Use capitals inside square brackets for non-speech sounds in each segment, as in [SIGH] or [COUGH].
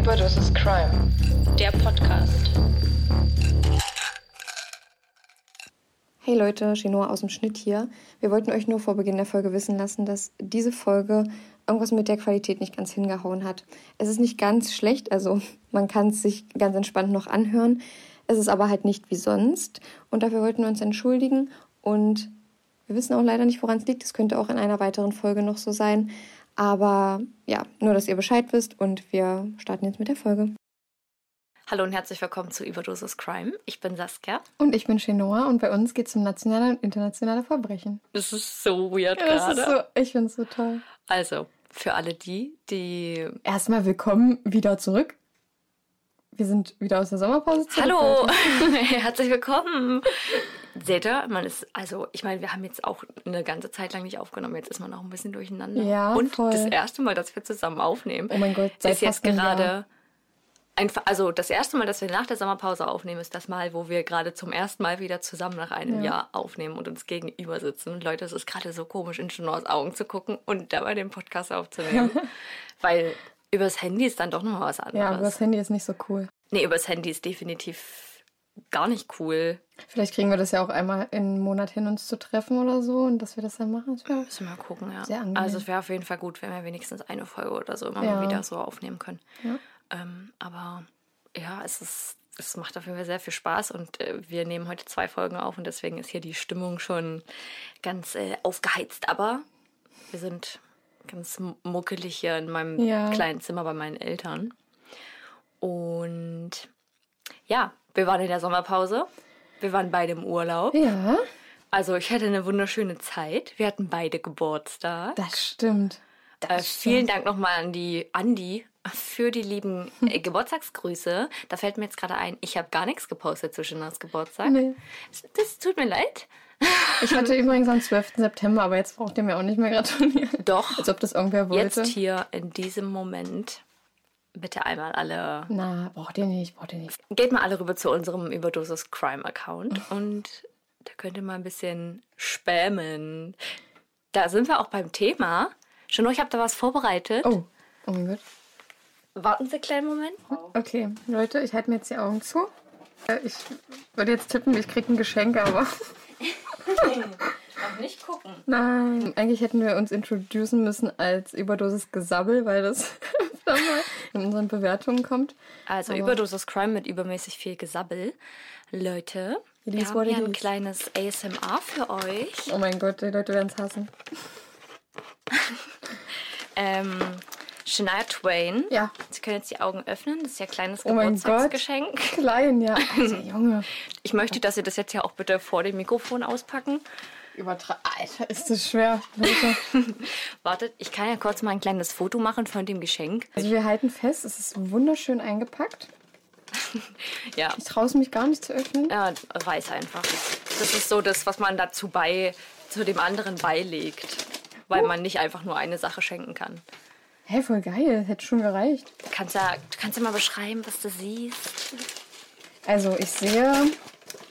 Überdosis Crime. Der Podcast. Hey Leute, Chinoa aus dem Schnitt hier. Wir wollten euch nur vor Beginn der Folge wissen lassen, dass diese Folge irgendwas mit der Qualität nicht ganz hingehauen hat. Es ist nicht ganz schlecht, also [LAUGHS] man kann es sich ganz entspannt noch anhören. Es ist aber halt nicht wie sonst und dafür wollten wir uns entschuldigen und wir wissen auch leider nicht, woran es liegt. Es könnte auch in einer weiteren Folge noch so sein. Aber ja, nur, dass ihr Bescheid wisst und wir starten jetzt mit der Folge. Hallo und herzlich willkommen zu Überdosis Crime. Ich bin Saskia. Und ich bin Chenoa und bei uns geht es um nationale und internationale Verbrechen. Das ist so weird Ja, das gerade. ist so, ich finde es so toll. Also, für alle die, die... Erstmal willkommen wieder zurück. Wir sind wieder aus der Sommerpause zurück. Hallo! [LAUGHS] herzlich willkommen! Seht ihr, man ist, also ich meine, wir haben jetzt auch eine ganze Zeit lang nicht aufgenommen. Jetzt ist man auch ein bisschen durcheinander. Ja, und voll. das erste Mal, dass wir zusammen aufnehmen, Oh mein Gott, seit ist jetzt gerade... Einfach, also das erste Mal, dass wir nach der Sommerpause aufnehmen, ist das Mal, wo wir gerade zum ersten Mal wieder zusammen nach einem Ja. Jahr aufnehmen und uns gegenüber sitzen. Und Leute, es ist gerade so komisch, in Chenors Augen zu gucken und dabei den Podcast aufzunehmen. [LAUGHS] Weil übers Handy ist dann doch nochmal was anderes. Ja, aber das Handy ist nicht so cool. nee, übers Handy ist definitiv gar nicht cool. Vielleicht kriegen wir das ja auch einmal im Monat hin, uns zu treffen oder so und dass wir das dann machen. Das wär- Müssen wir mal gucken, ja. Sehr angenehm. Also es wäre auf jeden Fall gut, wenn wir wenigstens eine Folge oder so immer Ja. mal wieder so aufnehmen können. Ja. Ähm, aber ja, es ist, es macht auf jeden Fall sehr viel Spaß und äh, wir nehmen heute zwei Folgen auf und deswegen ist hier die Stimmung schon ganz äh, aufgeheizt. Aber wir sind ganz muckelig hier in meinem Ja. kleinen Zimmer bei meinen Eltern. Und ja, wir waren in der Sommerpause. Wir waren beide im Urlaub. Ja, Also ich hatte eine wunderschöne Zeit. Wir hatten beide Geburtstag. das stimmt. Das Äh, vielen Dank nochmal an die Andi für die lieben äh, Geburtstagsgrüße. Da fällt mir jetzt gerade ein, ich habe gar nichts gepostet zu Shinas Geburtstag. Nee. Das, das tut mir leid. Ich hatte [LAUGHS] übrigens am 12. September, aber jetzt braucht ihr mir auch nicht mehr gratulieren. Doch, Als ob das irgendwer wollte. jetzt hier in diesem Moment bitte einmal alle. Na, braucht ihr nicht, braucht ihr nicht. Geht mal alle rüber zu unserem Überdosis Crime Account und da könnt ihr mal ein bisschen spammen. Da sind wir auch beim Thema. Schon ich habe da was vorbereitet. Oh, oh mein Gott. Warten Sie einen kleinen Moment. Okay, Leute, ich halte mir jetzt die Augen zu. Äh, Ich würde jetzt tippen, ich kriege ein Geschenk, aber [LAUGHS] [LAUGHS] Noch nicht gucken. nein. Eigentlich hätten wir uns introducen müssen als Überdosis Gesabbel, weil das [LAUGHS] öfter mal in unseren Bewertungen kommt. Also Aber- Überdosis Crime mit übermäßig viel Gesabbel. Leute, wir haben hier ein kleines ASMR für euch. Oh mein Gott, die Leute werden es hassen. [LAUGHS] Ähm, Shania Twain. Ja. Sie können jetzt die Augen öffnen. Das ist ja ein kleines Oh mein Gott. Geburtstagsgeschenk. Klein, ja. [LAUGHS] Also, Junge. Ich möchte, dass Sie das jetzt ja auch bitte vor dem Mikrofon auspacken. Übertra Alter, ist das schwer. [LAUGHS] Wartet, ich kann ja kurz mal ein kleines Foto machen von dem Geschenk. Also wir halten fest, es ist wunderschön eingepackt. [LAUGHS] Ja, Ich traue es mich gar nicht zu öffnen. ja weiß einfach. Das ist so das, was man dazu bei, zu dem anderen beilegt. Weil man nicht einfach nur eine Sache schenken kann. Hey, voll geil. Hätte schon gereicht. Du kannst ja, du kannst ja mal beschreiben, was du siehst. Also ich sehe,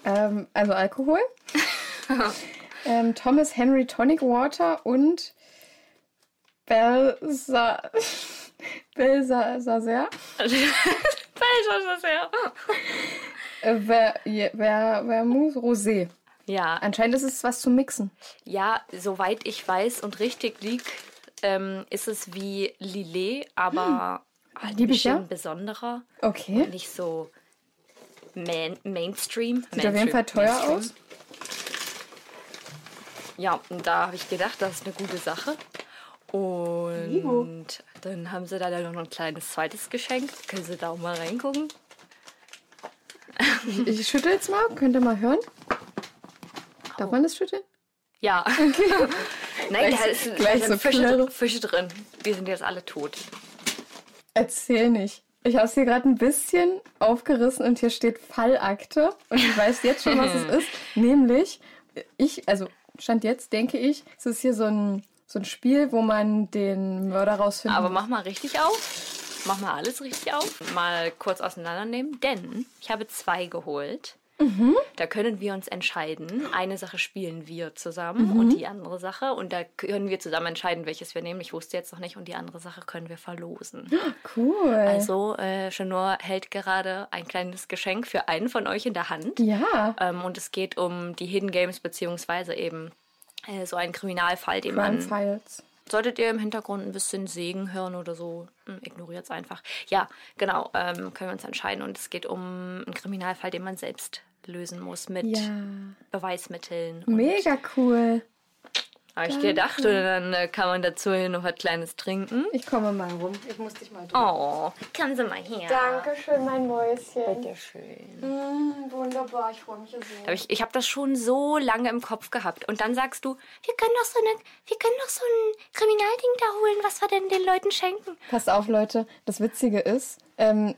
ähm, also Alkohol, [LAUGHS] ähm, Thomas Henry Tonic Water und Belsa, äh, Ver, je- Ver, Vermouth Rosé. Ja, Anscheinend ist es was zum Mixen. ja, soweit ich weiß und richtig liegt, ähm, ist es wie Lillet, aber halt ein bisschen ja. besonderer. Okay. Nicht so main, Mainstream. Sieht auf jeden Fall teuer Mainstream. aus. Ja, und da habe ich gedacht, das ist eine gute Sache. Und dann haben sie da dann noch ein kleines zweites Geschenk. Können Sie da auch mal reingucken? Ich schüttel jetzt mal, könnt ihr mal hören. Darf man das schütteln? Ja. [LAUGHS] Nein, da, ist, da gleich sind so Fische, Fische drin. Die sind jetzt alle tot. Erzähl nicht. Ich habe es hier gerade ein bisschen aufgerissen und hier steht Fallakte. Und ich weiß jetzt schon, was es [LAUGHS] ist. Nämlich, ich, also stand jetzt, denke ich, es ist hier so ein, so ein Spiel, wo man den Mörder rausfindet. Aber mach mal richtig auf. Mach mal alles richtig auf. Mal kurz auseinandernehmen, denn ich habe zwei geholt. Da können wir uns entscheiden. Eine Sache spielen wir zusammen und die andere Sache. Und da können wir zusammen entscheiden, welches wir nehmen. Ich wusste jetzt noch nicht. Und die andere Sache können wir verlosen. [GASPS] cool. Also, äh, Chanor hält gerade ein kleines Geschenk für einen von euch in der Hand. ja. Ähm, und es geht um die Hidden Games, beziehungsweise eben äh, so einen Kriminalfall, den Crime man Files. Solltet ihr im Hintergrund ein bisschen Segen hören oder so, ignoriert es einfach. Ja, genau, ähm, können wir uns entscheiden. Und es geht um einen Kriminalfall, den man selbst lösen muss mit Ja. Beweismitteln. Mega cool. Habe ich gedacht, oder dann äh, kann man dazu hier noch was Kleines trinken. Ich komme mal rum. Ich muss dich mal drücken. Oh, kommen Sie mal her. Dankeschön, mein Mäuschen. Bitteschön. Mm, wunderbar, ich freue mich sehr. Aber ich, ich habe das schon so lange im Kopf gehabt. Und dann sagst du, wir können doch so, eine, wir können doch so ein Kriminalding da holen, was wir denn den Leuten schenken. Passt auf, Leute. Das Witzige ist, ähm,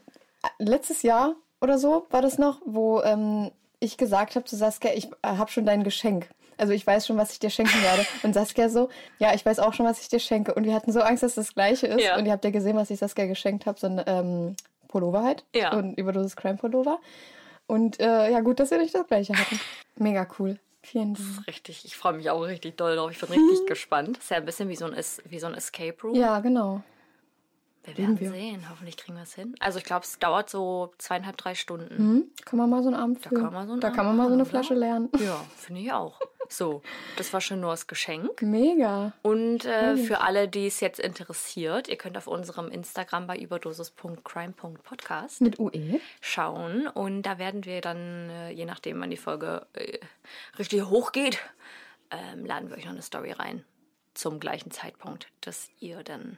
letztes Jahr oder so war das noch, wo ähm, ich gesagt habe zu Saskia, ich äh, habe schon dein Geschenk. Also ich weiß schon, was ich dir schenken werde. Und Saskia so, ja, ich weiß auch schon, was ich dir schenke. Und wir hatten so Angst, dass das Gleiche ist. Ja. Und ihr habt ja gesehen, was ich Saskia geschenkt habe. So ein ähm, Pullover halt. Ja. So ein Überdosis Crime Pullover. Und äh, ja, gut, dass wir nicht das Gleiche hatten. Mega cool. Vielen Dank. Richtig, ich freue mich auch richtig doll drauf. Ich bin richtig gespannt. Ist ja ein bisschen wie so ein, wie so ein Escape Room. Ja, genau. wir werden wir. sehen. Hoffentlich kriegen wir es hin. Also ich glaube, es dauert so zweieinhalb, drei Stunden. Hm? Kann man mal so einen Abend Da kann man so einen da kann man Abend mal so eine haben, Flasche lernen. Ja, finde ich auch. [LAUGHS] So, das war schon nur das Geschenk. Mega. Und äh, für alle, die es jetzt interessiert, ihr könnt auf unserem Instagram bei überdosis.crime.podcast Mit? UE. schauen. Und da werden wir dann, äh, je nachdem, wann die Folge äh, richtig hochgeht, ähm, laden wir euch noch eine Story rein. Zum gleichen Zeitpunkt, dass ihr dann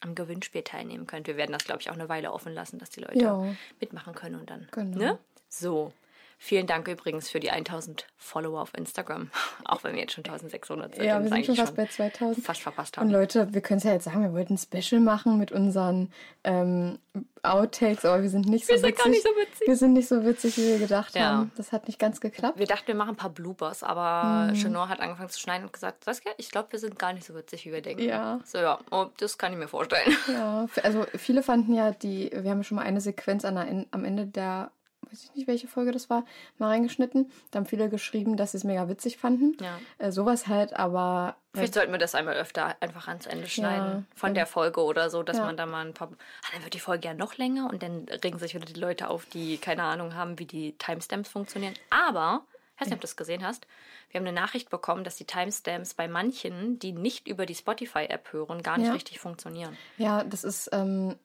am Gewinnspiel teilnehmen könnt. Wir werden das, glaube ich, auch eine Weile offen lassen, dass die Leute Ja. mitmachen können und dann. Genau. Ne? So. Vielen Dank übrigens für die 1000 Follower auf Instagram. [LAUGHS] Auch wenn wir jetzt schon 1600 sind. Ja, und wir sind schon fast bei 2000. Fast verpasst Und haben. Leute, wir können es ja jetzt sagen, wir wollten ein Special machen mit unseren ähm, Outtakes, aber wir sind nicht so Wir sind witzig. gar nicht so witzig. Wir sind nicht so witzig, wie wir gedacht Ja. haben. Das hat nicht ganz geklappt. Wir dachten, wir machen ein paar Bloopers, aber Chenor hat angefangen zu schneiden und gesagt, Saskia, ich glaube, wir sind gar nicht so witzig, wie wir denken. Ja. So, ja, oh, das kann ich mir vorstellen. Ja, also viele fanden ja die, wir haben schon mal eine Sequenz an der, am Ende der, weiß ich nicht, welche Folge das war, mal reingeschnitten. Da haben viele geschrieben, dass sie es mega witzig fanden. Ja. Äh, sowas halt, aber Vielleicht sollten wir das einmal öfter einfach ans Ende schneiden. Von der Folge oder so, dass Ja. man da mal ein paar. Ah, dann wird die Folge ja noch länger und dann regen sich wieder die Leute auf, die keine Ahnung haben, wie die Timestamps funktionieren. Aber, ich weiß nicht, ob du das gesehen hast, wir haben eine Nachricht bekommen, dass die Timestamps bei manchen, die nicht über die Spotify-App hören, gar nicht Ja. richtig funktionieren. Ja, das ist, ähm,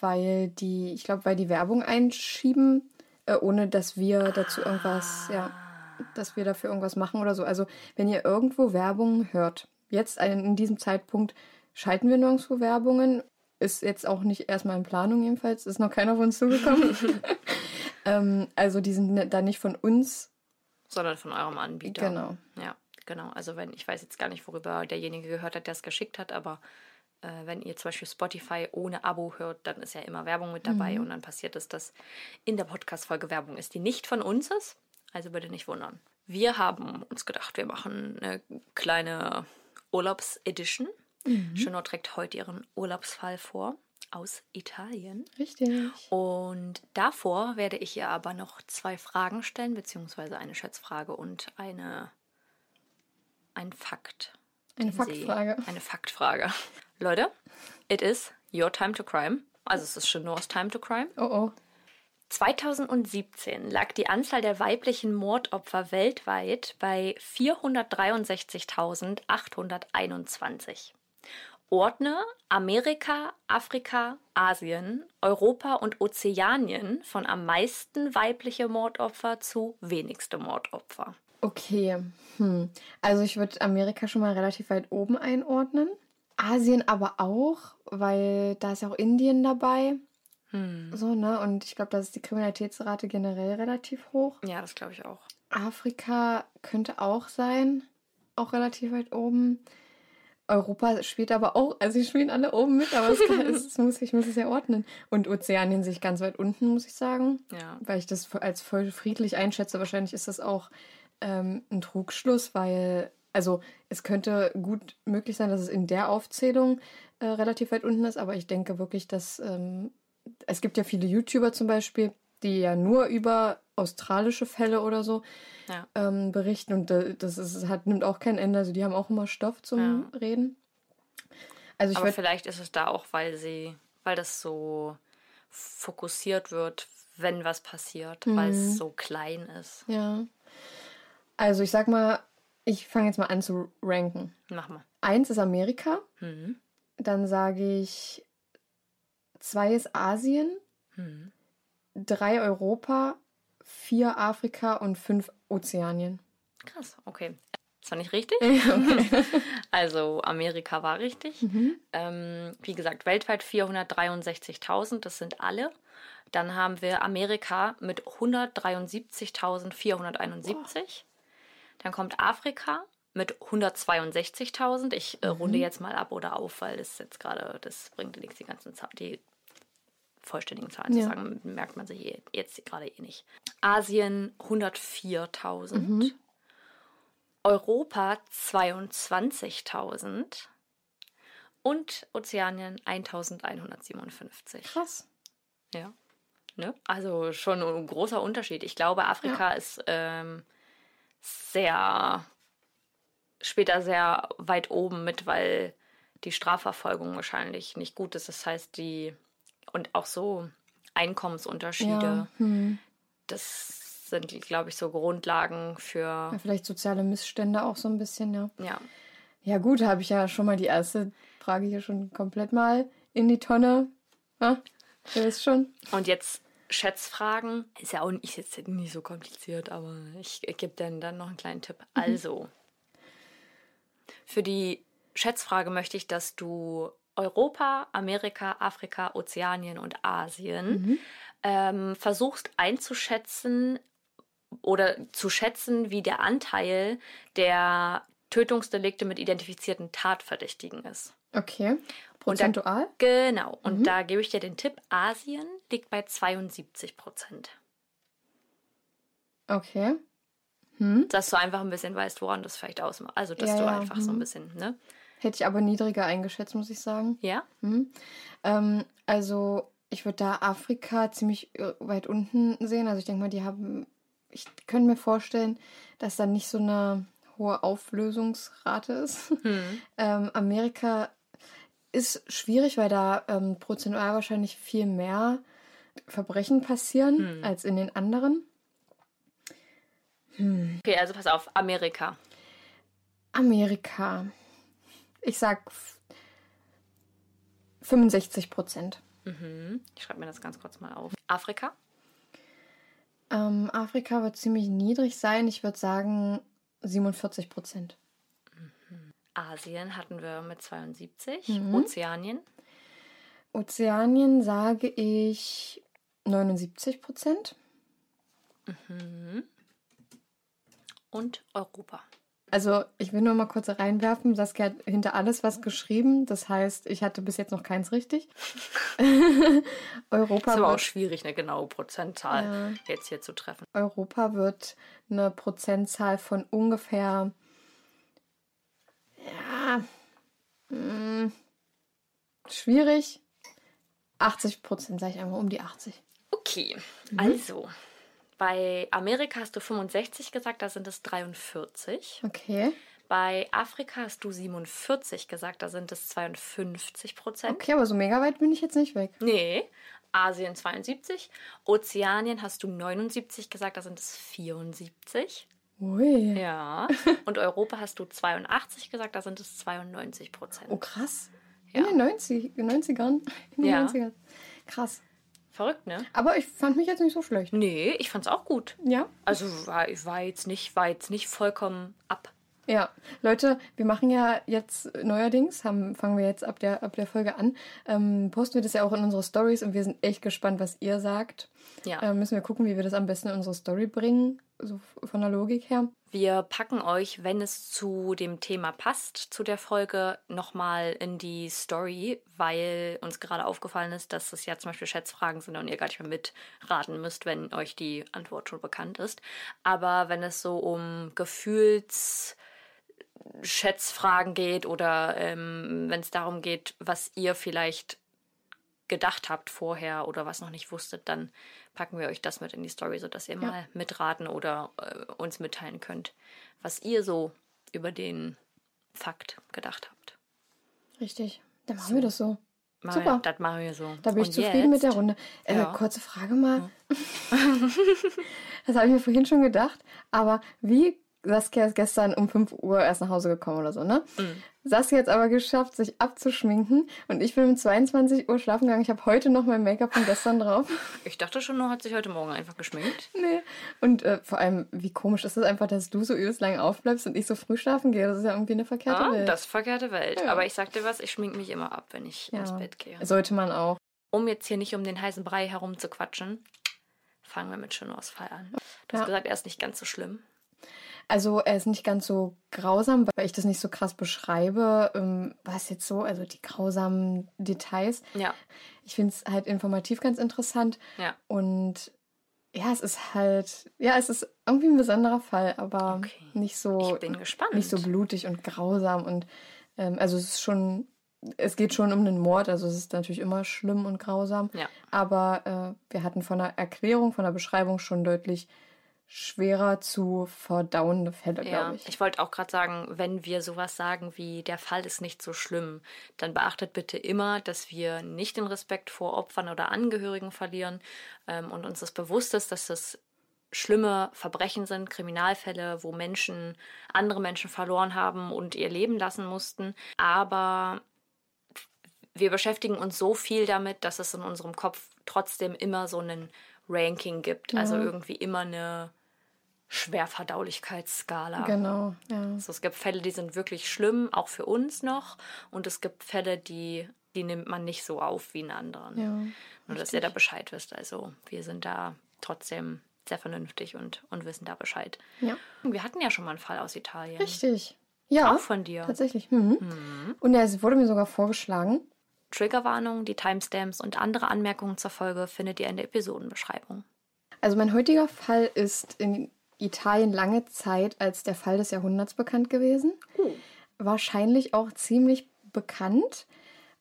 weil die, ich glaube, weil die Werbung einschieben, äh, ohne dass wir dazu irgendwas, ja, dass wir dafür irgendwas machen oder so. Also, wenn ihr irgendwo Werbung hört, jetzt in diesem Zeitpunkt schalten wir nirgendwo Werbungen. Ist jetzt auch nicht erstmal in Planung jedenfalls, ist noch keiner auf uns zugekommen. [LAUGHS] [LAUGHS] ähm, also, die sind ne- da nicht von uns. sondern von eurem Anbieter. Genau. Ja, genau. Also wenn, ich weiß jetzt gar nicht, worüber derjenige gehört hat, der es geschickt hat, aber äh, wenn ihr zum Beispiel Spotify ohne Abo hört, dann ist ja immer Werbung mit dabei Mhm. und dann passiert es, dass in der Podcast-Folge Werbung ist, die nicht von uns ist. Also bitte nicht wundern. Wir haben uns gedacht, wir machen eine kleine Urlaubsedition. Mhm. Chanel trägt heute ihren Urlaubsfall vor aus Italien. Richtig. Und davor werde ich ihr aber noch zwei Fragen stellen, beziehungsweise eine Schätzfrage und eine ein Fakt. Eine Faktfrage. Eine Faktfrage. Leute, it is your time to crime. Also es ist Chenors time to crime. Oh oh. 2017 lag die Anzahl der weiblichen Mordopfer weltweit bei 463.821. Ordne Amerika, Afrika, Asien, Europa und Ozeanien von am meisten weibliche Mordopfer zu wenigste Mordopfer. Okay, hm. also ich würde Amerika schon mal relativ weit oben einordnen. Asien aber auch, weil da ist ja auch Indien dabei. So, ne? Und ich glaube, da ist die Kriminalitätsrate generell relativ hoch. Ja, das glaube ich auch. Afrika könnte auch sein. Auch relativ weit oben. Europa spielt aber auch, also sie spielen alle oben mit, aber es, [LAUGHS] es muss, ich muss es ja ordnen. Und Ozeanien sich ganz weit unten, muss ich sagen. Ja. Weil ich das als voll friedlich einschätze. Wahrscheinlich ist das auch ähm, ein Trugschluss, weil, also es könnte gut möglich sein, dass es in der Aufzählung äh, relativ weit unten ist, aber ich denke wirklich, dass ähm, es gibt ja viele YouTuber zum Beispiel, die ja nur über australische Fälle oder so Ja. ähm, berichten und das ist, hat, nimmt auch kein Ende. Also die haben auch immer Stoff zum Reden. Also ich Aber vielleicht ist es da auch, weil sie, weil das so fokussiert wird, wenn was passiert, weil Mhm. es so klein ist. ja. Also ich sag mal, ich fange jetzt mal an zu ranken. Mach mal. Eins ist Amerika, Mhm. dann sage ich zwei ist Asien, Mhm. drei Europa, vier Afrika und fünf Ozeanien. Krass, okay. Das war nicht richtig. [LAUGHS] [LAUGHS] Also Amerika war richtig. Ähm, wie gesagt, weltweit 463.000, das sind alle. Dann haben wir Amerika mit 173.471. Dann kommt Afrika mit 162.000. Ich äh, runde jetzt mal ab oder auf, weil das jetzt gerade, das bringt nichts, die ganzen Zahlen, die vollständigen Zahlen Ja. zu sagen, merkt man sich eh- jetzt gerade eh nicht. Asien 104.000. Europa 22.000 und Ozeanien 1.157. Krass. Ja. Ne? Also schon ein großer Unterschied. Ich glaube, Afrika ist ähm, sehr später sehr weit oben mit, weil die Strafverfolgung wahrscheinlich nicht gut ist. Das heißt, die und auch so Einkommensunterschiede, Ja, hm. das sind, glaube ich, so Grundlagen für ja, vielleicht soziale Missstände auch so ein bisschen, ja. ja. Ja gut, habe ich ja schon mal die erste Frage hier schon komplett mal in die Tonne. Ja, ihr wisst schon. Und jetzt Schätzfragen. Ist ja auch nicht, ist jetzt nicht so kompliziert, aber ich, ich gebe dann, dann noch einen kleinen Tipp. Also, für die Schätzfrage möchte ich, dass du Europa, Amerika, Afrika, Ozeanien und Asien ähm, versuchst einzuschätzen oder zu schätzen, wie der Anteil der Tötungsdelikte mit identifizierten Tatverdächtigen ist. Okay. Prozentual? Genau. Und da gebe ich dir den Tipp, Asien liegt bei 72 Prozent. Okay. Dass du einfach ein bisschen weißt, woran das vielleicht ausmacht. Also, dass Ja, du ja, einfach so ein bisschen, ne? Hätte ich aber niedriger eingeschätzt, muss ich sagen. Ja? Ähm, also ich würde da Afrika ziemlich äh, weit unten sehen. Also ich denke mal, die haben, ich könnte mir vorstellen, dass da nicht so eine hohe Auflösungsrate ist. [LAUGHS] ähm, Amerika ist schwierig, weil da ähm, prozentual wahrscheinlich viel mehr Verbrechen passieren als in den anderen. Okay, also pass auf, Amerika. Amerika. Ich sag f- 65 Prozent. Ich schreibe mir das ganz kurz mal auf. Afrika? Ähm, Afrika wird ziemlich niedrig sein. Ich würde sagen 47 Prozent. Asien hatten wir mit 72. Ozeanien? Ozeanien sage ich 79 Prozent. Und Europa. Also ich will nur mal kurz reinwerfen, Saskia hat hinter alles was geschrieben. Das heißt, ich hatte bis jetzt noch keins richtig. [LAUGHS] Europa, Ist aber auch wird, schwierig, eine genaue Prozentzahl jetzt hier zu treffen. Europa wird eine Prozentzahl von ungefähr ja mh, schwierig. 80 Prozent, sage ich einmal, um die 80. Okay, also bei Amerika hast du 65 gesagt, da sind es 43. Okay. Bei Afrika hast du 47 gesagt, da sind es 52 Prozent. Okay, aber so mega weit bin ich jetzt nicht weg. Nee, Asien 72. Ozeanien hast du 79 gesagt, da sind es 74. Ui. Ja. [LAUGHS] Und Europa hast du 82 gesagt, da sind es 92 Prozent. Oh, krass. Ja. In den 90, 90ern. In den Ja. 90ern. Krass. Verrückt, ne? Aber ich fand mich jetzt nicht so schlecht. Nee, ich fand's auch gut. Ja? Also war, war, jetzt nicht, war jetzt nicht vollkommen ab. Ja. Leute, wir machen ja jetzt neuerdings, haben, fangen wir jetzt ab der, ab der Folge an, ähm, posten wir das ja auch in unsere Stories und wir sind echt gespannt, was ihr sagt. Ja. Ähm, müssen wir gucken, wie wir das am besten in unsere Story bringen. So von der Logik her. Wir packen euch, wenn es zu dem Thema passt, zu der Folge nochmal in die Story, weil uns gerade aufgefallen ist, dass es ja zum Beispiel Schätzfragen sind und ihr gar nicht mehr mitraten müsst, wenn euch die Antwort schon bekannt ist. Aber wenn es so um Gefühlsschätzfragen geht oder ähm, wenn es darum geht, was ihr vielleicht gedacht habt vorher oder was noch nicht wusstet, dann packen wir euch das mit in die Story, sodass ihr ja. mal mitraten oder äh, uns mitteilen könnt, was ihr so über den Fakt gedacht habt. Richtig, dann machen so. wir das so. Mal, Super. Das machen wir so. Da bin ich Und zufrieden jetzt? mit der Runde. Äh, ja. Kurze Frage mal. Hm. [LAUGHS] das habe ich mir vorhin schon gedacht. Aber wie Saskia ist gestern um 5 Uhr erst nach Hause gekommen oder so, ne? Mhm. Saskia hat es aber geschafft, sich abzuschminken und ich bin um 22 Uhr schlafen gegangen. Ich habe heute noch mein Make-up von gestern drauf. [LAUGHS] Ich dachte schon, nur hat sich heute Morgen einfach geschminkt. Nee. Und äh, vor allem, wie komisch ist es einfach, dass du so übelst lang aufbleibst und ich so früh schlafen gehe. Das ist ja irgendwie eine verkehrte ah, Welt. Das ist verkehrte Welt. Ja. Aber ich sag dir was, ich schminke mich immer ab, wenn ich ja. ins Bett gehe. Sollte man auch. Um jetzt hier nicht um den heißen Brei herum zu quatschen, fangen wir mit Schönausfall an. Du hast gesagt, er ist nicht ganz so schlimm. Also er ist nicht ganz so grausam, weil ich das nicht so krass beschreibe. Ähm, war es jetzt so, also die grausamen Details. Ja. Ich finde es halt informativ ganz interessant. Ja. Und ja, es ist halt, ja, es ist irgendwie ein besonderer Fall, aber okay. nicht so, ich bin gespannt. nicht so blutig und grausam und ähm, also es ist schon, es geht schon um den Mord, also es ist natürlich immer schlimm und grausam. Ja. Aber äh, wir hatten von der Erklärung, von der Beschreibung schon deutlich schwerer zu verdauende Fälle, ja, glaube ich. Ich wollte auch gerade sagen, wenn wir sowas sagen wie der Fall ist nicht so schlimm, dann beachtet bitte immer, dass wir nicht den Respekt vor Opfern oder Angehörigen verlieren ähm, und uns das bewusst ist, dass das schlimme Verbrechen sind, Kriminalfälle, wo Menschen andere Menschen verloren haben und ihr Leben lassen mussten. Aber wir beschäftigen uns so viel damit, dass es in unserem Kopf trotzdem immer so einen Ranking gibt. Also ja. Also irgendwie immer eine Schwerverdaulichkeitsskala. Genau, ja. Also es gibt Fälle, die sind wirklich schlimm, auch für uns noch. Und es gibt Fälle, die, die nimmt man nicht so auf wie in anderen. Ja, Nur, dass ihr da Bescheid wisst. Also wir sind da trotzdem sehr vernünftig und, und wissen da Bescheid. Ja. Wir hatten ja schon mal einen Fall aus Italien. Richtig. Ja. Auch von dir. Tatsächlich. Mhm. Mhm. Und es wurde mir sogar vorgeschlagen. Triggerwarnung, die Timestamps und andere Anmerkungen zur Folge findet ihr in der Episodenbeschreibung. Also mein heutiger Fall ist in Italien lange Zeit als der Fall des Jahrhunderts bekannt gewesen. Uh. Wahrscheinlich auch ziemlich bekannt,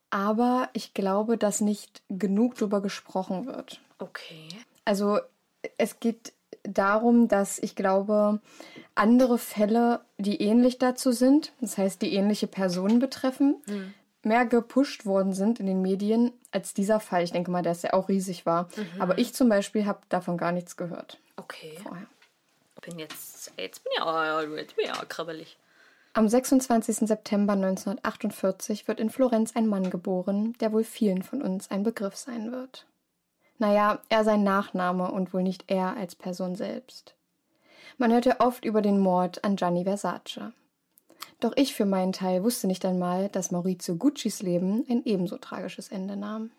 aber ich glaube, dass nicht genug darüber gesprochen wird. Okay. Also es geht darum, dass ich glaube, andere Fälle, die ähnlich dazu sind, das heißt, die ähnliche Personen betreffen, mhm. Mehr gepusht worden sind in den Medien als dieser Fall. Ich denke mal, dass er auch riesig war. Mhm. Aber ich zum Beispiel habe davon gar nichts gehört. Okay. Vorher bin jetzt, jetzt bin ja, jetzt bin ja kribbelig. Am 26. September 1948 wird in Florenz ein Mann geboren, der wohl vielen von uns ein Begriff sein wird. Naja, er sein Nachname und wohl nicht er als Person selbst. Man hörte oft über den Mord an Gianni Versace. Doch ich für meinen Teil wusste nicht einmal, dass Maurizio Guccis Leben ein ebenso tragisches Ende nahm.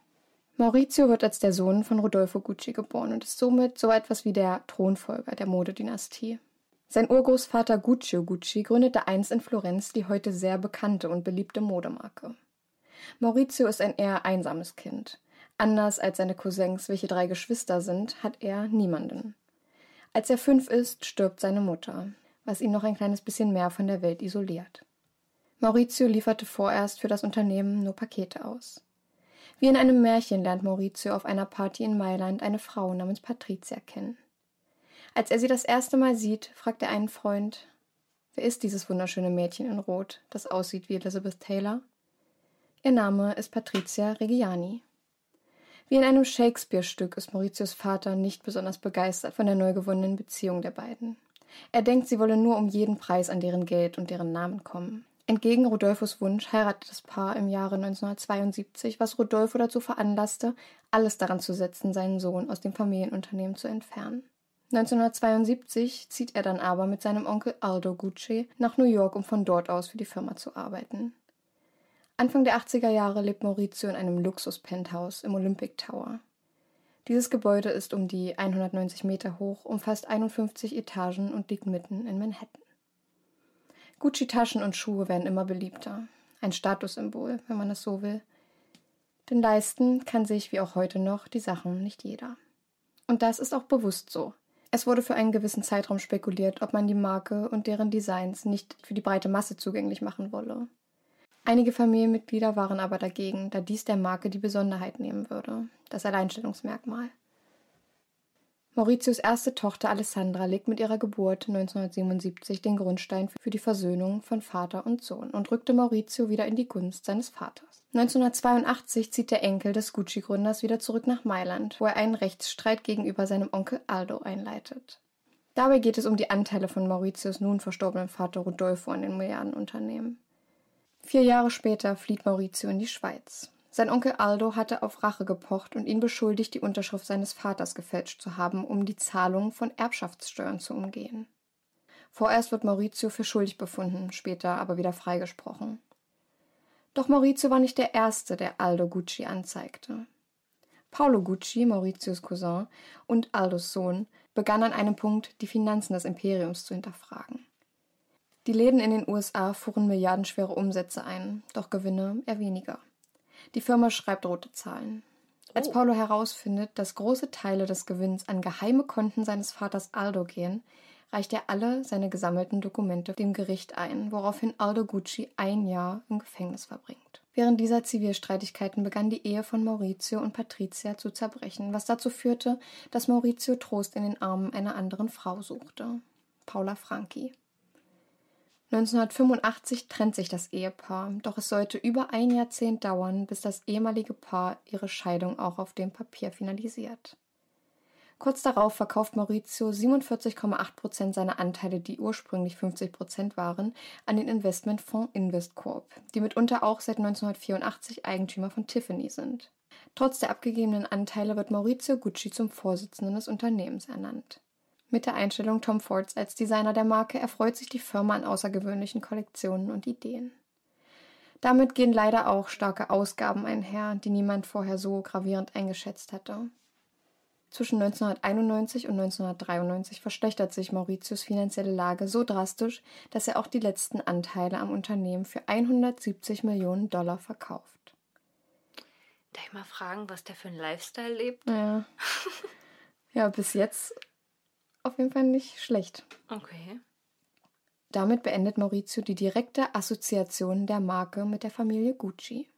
Maurizio wird als der Sohn von Rodolfo Gucci geboren und ist somit so etwas wie der Thronfolger der Modedynastie. Sein Urgroßvater Guccio Gucci gründete einst in Florenz die heute sehr bekannte und beliebte Modemarke. Maurizio ist ein eher einsames Kind. Anders als seine Cousins, welche drei Geschwister sind, hat er niemanden. Als er fünf ist, stirbt seine Mutter, was ihn noch ein kleines bisschen mehr von der Welt isoliert. Maurizio lieferte vorerst für das Unternehmen nur Pakete aus. Wie in einem Märchen lernt Maurizio auf einer Party in Mailand eine Frau namens Patricia kennen. Als er sie das erste Mal sieht, fragt er einen Freund, wer ist dieses wunderschöne Mädchen in Rot, das aussieht wie Elizabeth Taylor? Ihr Name ist Patricia Reggiani. Wie in einem Shakespeare-Stück ist Mauritius Vater nicht besonders begeistert von der neu gewonnenen Beziehung der beiden. Er denkt, sie wolle nur um jeden Preis an deren Geld und deren Namen kommen. Entgegen Rodolfos Wunsch heiratet das Paar im Jahre 1972, was Rodolfo dazu veranlasste, alles daran zu setzen, seinen Sohn aus dem Familienunternehmen zu entfernen. 1972 zieht er dann aber mit seinem Onkel Aldo Gucci nach New York, um von dort aus für die Firma zu arbeiten. Anfang der 80er Jahre lebt Maurizio in einem Luxus-Penthouse im Olympic Tower. Dieses Gebäude ist um die 190 Meter hoch, umfasst 51 Etagen und liegt mitten in Manhattan. Gucci-Taschen und Schuhe werden immer beliebter. Ein Statussymbol, wenn man es so will. Denn leisten kann sich wie auch heute noch die Sachen nicht jeder. Und das ist auch bewusst so. Es wurde für einen gewissen Zeitraum spekuliert, ob man die Marke und deren Designs nicht für die breite Masse zugänglich machen wolle. Einige Familienmitglieder waren aber dagegen, da dies der Marke die Besonderheit nehmen würde, das Alleinstellungsmerkmal. Mauritius erste Tochter Alessandra legt mit ihrer Geburt 1977 den Grundstein für die Versöhnung von Vater und Sohn und rückte Maurizio wieder in die Gunst seines Vaters. 1982 zieht der Enkel des Gucci-Gründers wieder zurück nach Mailand, wo er einen Rechtsstreit gegenüber seinem Onkel Aldo einleitet. Dabei geht es um die Anteile von Mauritius nun verstorbenen Vater Rodolfo an den Milliardenunternehmen. Vier Jahre später flieht Maurizio in die Schweiz. Sein Onkel Aldo hatte auf Rache gepocht und ihn beschuldigt, die Unterschrift seines Vaters gefälscht zu haben, um die Zahlung von Erbschaftssteuern zu umgehen. Vorerst wird Maurizio für schuldig befunden, später aber wieder freigesprochen. Doch Maurizio war nicht der Erste, der Aldo Gucci anzeigte. Paolo Gucci, Mauritius Cousin, und Aldos Sohn begannen an einem Punkt, die Finanzen des Imperiums zu hinterfragen. Die Läden in den USA fuhren milliardenschwere Umsätze ein, doch Gewinne eher weniger. Die Firma schreibt rote Zahlen. Als oh. Paulo herausfindet, dass große Teile des Gewinns an geheime Konten seines Vaters Aldo gehen, reicht er alle seine gesammelten Dokumente dem Gericht ein, woraufhin Aldo Gucci ein Jahr im Gefängnis verbringt. Während dieser Zivilstreitigkeiten begann die Ehe von Maurizio und Patricia zu zerbrechen, was dazu führte, dass Maurizio Trost in den Armen einer anderen Frau suchte, Paula Franchi. 1985 trennt sich das Ehepaar, doch es sollte über ein Jahrzehnt dauern, bis das ehemalige Paar ihre Scheidung auch auf dem Papier finalisiert. Kurz darauf verkauft Maurizio 47,8 Prozent seiner Anteile, die ursprünglich 50 Prozent waren, an den Investmentfonds Investcorp, die mitunter auch seit 1984 Eigentümer von Tiffany sind. Trotz der abgegebenen Anteile wird Maurizio Gucci zum Vorsitzenden des Unternehmens ernannt. Mit der Einstellung Tom Fords als Designer der Marke erfreut sich die Firma an außergewöhnlichen Kollektionen und Ideen. Damit gehen leider auch starke Ausgaben einher, die niemand vorher so gravierend eingeschätzt hatte. Zwischen 1991 und 1993 verschlechtert sich Mauritius finanzielle Lage so drastisch, dass er auch die letzten Anteile am Unternehmen für 170 Millionen Dollar verkauft. Darf ich mal fragen, was der für ein Lifestyle lebt? Ja, [LAUGHS] ja bis jetzt auf jeden Fall nicht schlecht. Okay. Damit beendet Maurizio die direkte Assoziation der Marke mit der Familie Gucci.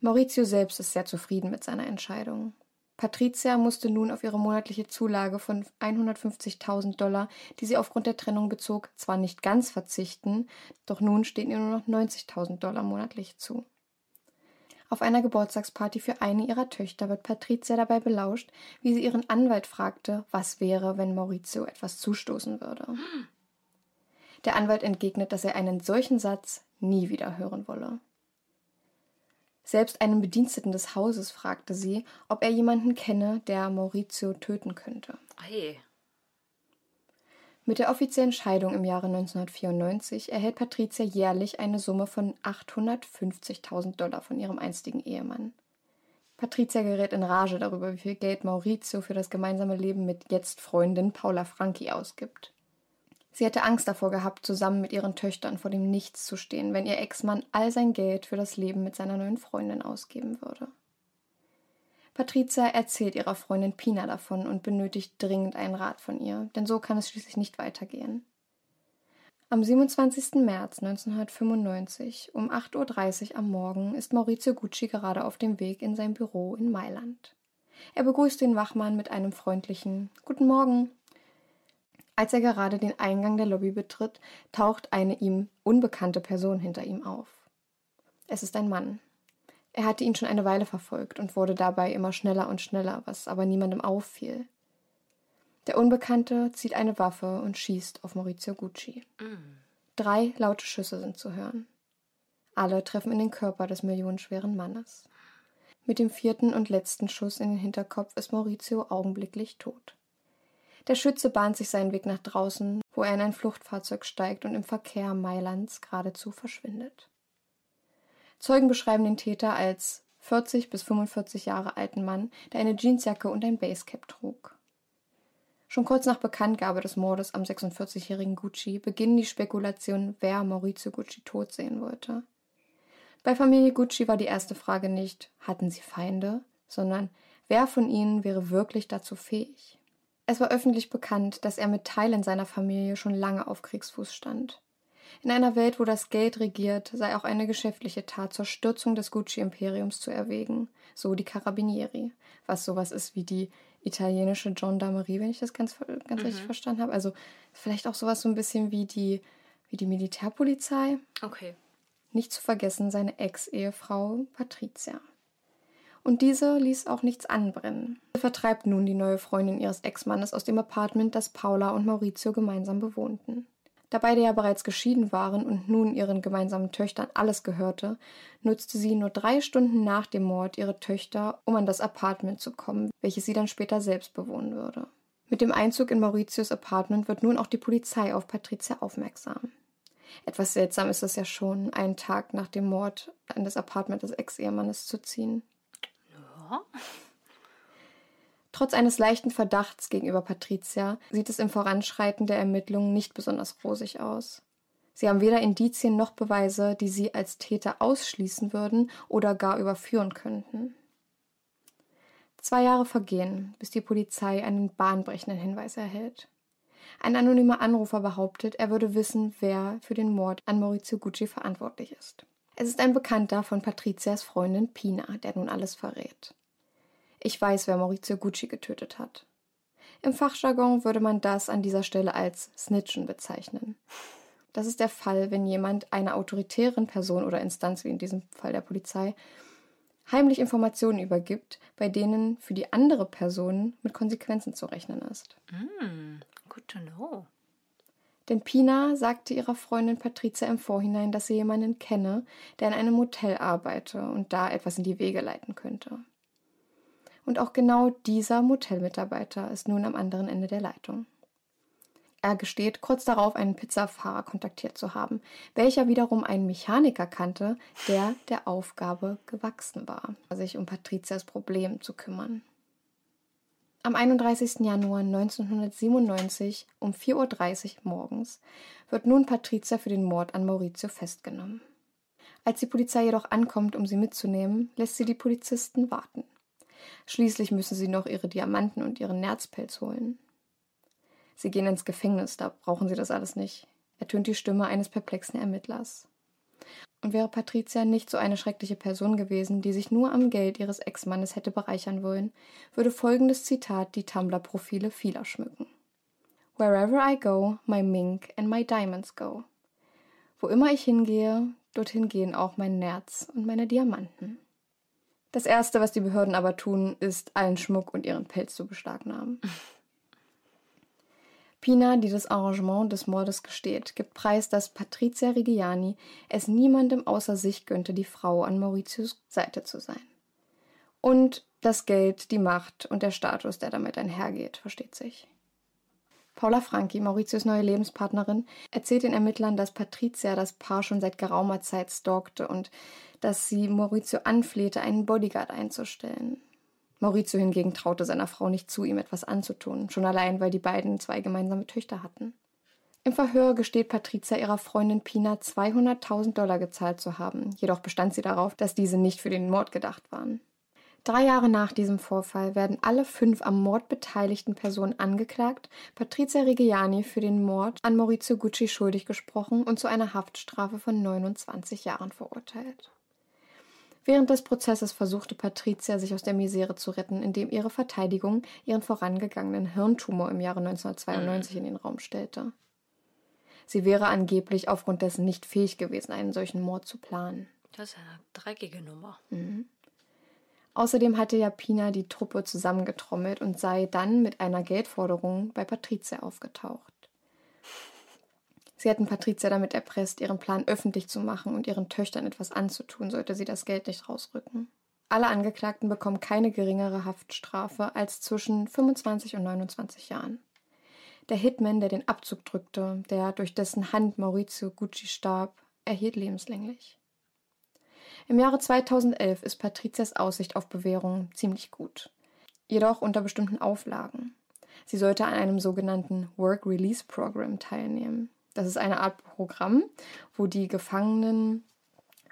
Maurizio selbst ist sehr zufrieden mit seiner Entscheidung. Patricia musste nun auf ihre monatliche Zulage von 150.000 Dollar, die sie aufgrund der Trennung bezog, zwar nicht ganz verzichten, doch nun stehen ihr nur noch 90.000 Dollar monatlich zu. Auf einer Geburtstagsparty für eine ihrer Töchter wird Patricia dabei belauscht, wie sie ihren Anwalt fragte, was wäre, wenn Maurizio etwas zustoßen würde. Der Anwalt entgegnet, dass er einen solchen Satz nie wieder hören wolle. Selbst einen Bediensteten des Hauses fragte sie, ob er jemanden kenne, der Maurizio töten könnte. Hey. Mit der offiziellen Scheidung im Jahre 1994 erhält Patricia jährlich eine Summe von 850.000 Dollar von ihrem einstigen Ehemann. Patricia gerät in Rage darüber, wie viel Geld Maurizio für das gemeinsame Leben mit jetzt Freundin Paula Franchi ausgibt. Sie hätte Angst davor gehabt, zusammen mit ihren Töchtern vor dem Nichts zu stehen, wenn ihr Ex-Mann all sein Geld für das Leben mit seiner neuen Freundin ausgeben würde. Patricia erzählt ihrer Freundin Pina davon und benötigt dringend einen Rat von ihr, denn so kann es schließlich nicht weitergehen. Am 27. März 1995 um 8.30 Uhr am Morgen ist Maurizio Gucci gerade auf dem Weg in sein Büro in Mailand. Er begrüßt den Wachmann mit einem freundlichen Guten Morgen. Als er gerade den Eingang der Lobby betritt, taucht eine ihm unbekannte Person hinter ihm auf. Es ist ein Mann. Er hatte ihn schon eine Weile verfolgt und wurde dabei immer schneller und schneller, was aber niemandem auffiel. Der Unbekannte zieht eine Waffe und schießt auf Maurizio Gucci. Mm. Drei laute Schüsse sind zu hören. Alle treffen in den Körper des millionenschweren Mannes. Mit dem vierten und letzten Schuss in den Hinterkopf ist Maurizio augenblicklich tot. Der Schütze bahnt sich seinen Weg nach draußen, wo er in ein Fluchtfahrzeug steigt und im Verkehr Mailands geradezu verschwindet. Zeugen beschreiben den Täter als 40 bis 45 Jahre alten Mann, der eine Jeansjacke und ein Basecap trug. Schon kurz nach Bekanntgabe des Mordes am 46-jährigen Gucci beginnen die Spekulationen, wer Maurizio Gucci tot sehen wollte. Bei Familie Gucci war die erste Frage nicht, hatten sie Feinde, sondern wer von ihnen wäre wirklich dazu fähig? Es war öffentlich bekannt, dass er mit Teilen seiner Familie schon lange auf Kriegsfuß stand. In einer Welt, wo das Geld regiert, sei auch eine geschäftliche Tat zur Stürzung des Gucci-Imperiums zu erwägen, so die Carabinieri, was sowas ist wie die italienische Gendarmerie, wenn ich das ganz, ganz mhm. richtig verstanden habe. Also vielleicht auch sowas so ein bisschen wie die, wie die Militärpolizei. Okay. Nicht zu vergessen seine Ex-Ehefrau Patricia. Und diese ließ auch nichts anbrennen. Sie vertreibt nun die neue Freundin ihres Ex-Mannes aus dem Apartment, das Paula und Maurizio gemeinsam bewohnten. Da beide ja bereits geschieden waren und nun ihren gemeinsamen Töchtern alles gehörte, nutzte sie nur drei Stunden nach dem Mord ihre Töchter, um an das Apartment zu kommen, welches sie dann später selbst bewohnen würde. Mit dem Einzug in Mauritius Apartment wird nun auch die Polizei auf Patricia aufmerksam. Etwas seltsam ist es ja schon, einen Tag nach dem Mord an das Apartment des Ex-Ehemannes zu ziehen. Ja. Trotz eines leichten Verdachts gegenüber Patricia sieht es im Voranschreiten der Ermittlungen nicht besonders rosig aus. Sie haben weder Indizien noch Beweise, die sie als Täter ausschließen würden oder gar überführen könnten. Zwei Jahre vergehen, bis die Polizei einen bahnbrechenden Hinweis erhält. Ein anonymer Anrufer behauptet, er würde wissen, wer für den Mord an Maurizio Gucci verantwortlich ist. Es ist ein Bekannter von Patrizias Freundin Pina, der nun alles verrät. Ich weiß, wer Maurizio Gucci getötet hat. Im Fachjargon würde man das an dieser Stelle als Snitchen bezeichnen. Das ist der Fall, wenn jemand einer autoritären Person oder Instanz, wie in diesem Fall der Polizei, heimlich Informationen übergibt, bei denen für die andere Person mit Konsequenzen zu rechnen ist. Mm, good to know. Denn Pina sagte ihrer Freundin Patricia im Vorhinein, dass sie jemanden kenne, der in einem Motel arbeite und da etwas in die Wege leiten könnte. Und auch genau dieser Motelmitarbeiter ist nun am anderen Ende der Leitung. Er gesteht, kurz darauf einen Pizzafahrer kontaktiert zu haben, welcher wiederum einen Mechaniker kannte, der der Aufgabe gewachsen war, sich um Patrizias Problem zu kümmern. Am 31. Januar 1997 um 4.30 Uhr morgens wird nun Patricia für den Mord an Maurizio festgenommen. Als die Polizei jedoch ankommt, um sie mitzunehmen, lässt sie die Polizisten warten. Schließlich müssen sie noch ihre Diamanten und ihren Nerzpelz holen. Sie gehen ins Gefängnis, da brauchen sie das alles nicht, ertönt die Stimme eines perplexen Ermittlers. Und wäre Patricia nicht so eine schreckliche Person gewesen, die sich nur am Geld ihres Ex-Mannes hätte bereichern wollen, würde folgendes Zitat die Tumblr-Profile vieler schmücken. Wherever I go, my mink and my diamonds go. Wo immer ich hingehe, dorthin gehen auch mein Nerz und meine Diamanten. Das Erste, was die Behörden aber tun, ist, allen Schmuck und ihren Pelz zu beschlagnahmen. [LAUGHS] Pina, die das Arrangement des Mordes gesteht, gibt preis, dass Patrizia Reggiani es niemandem außer sich gönnte, die Frau an Mauritius Seite zu sein. Und das Geld, die Macht und der Status, der damit einhergeht, versteht sich. Paula Franki, Mauritius neue Lebenspartnerin, erzählt den Ermittlern, dass Patricia das Paar schon seit geraumer Zeit stalkte und dass sie Maurizio anflehte, einen Bodyguard einzustellen. Maurizio hingegen traute seiner Frau nicht zu, ihm etwas anzutun, schon allein, weil die beiden zwei gemeinsame Töchter hatten. Im Verhör gesteht Patricia ihrer Freundin Pina 200.000 Dollar gezahlt zu haben, jedoch bestand sie darauf, dass diese nicht für den Mord gedacht waren. Drei Jahre nach diesem Vorfall werden alle fünf am Mord beteiligten Personen angeklagt, Patrizia Reggiani für den Mord an Maurizio Gucci schuldig gesprochen und zu einer Haftstrafe von 29 Jahren verurteilt. Während des Prozesses versuchte Patrizia, sich aus der Misere zu retten, indem ihre Verteidigung ihren vorangegangenen Hirntumor im Jahre 1992 in den Raum stellte. Sie wäre angeblich aufgrund dessen nicht fähig gewesen, einen solchen Mord zu planen. Das ist eine dreckige Nummer. Mhm. Außerdem hatte Japina die Truppe zusammengetrommelt und sei dann mit einer Geldforderung bei Patricia aufgetaucht. Sie hatten Patricia damit erpresst, ihren Plan öffentlich zu machen und ihren Töchtern etwas anzutun, sollte sie das Geld nicht rausrücken. Alle Angeklagten bekommen keine geringere Haftstrafe als zwischen 25 und 29 Jahren. Der Hitman, der den Abzug drückte, der durch dessen Hand Maurizio Gucci starb, erhielt lebenslänglich. Im Jahre 2011 ist Patrizias Aussicht auf Bewährung ziemlich gut. Jedoch unter bestimmten Auflagen. Sie sollte an einem sogenannten Work Release Program teilnehmen. Das ist eine Art Programm, wo die Gefangenen,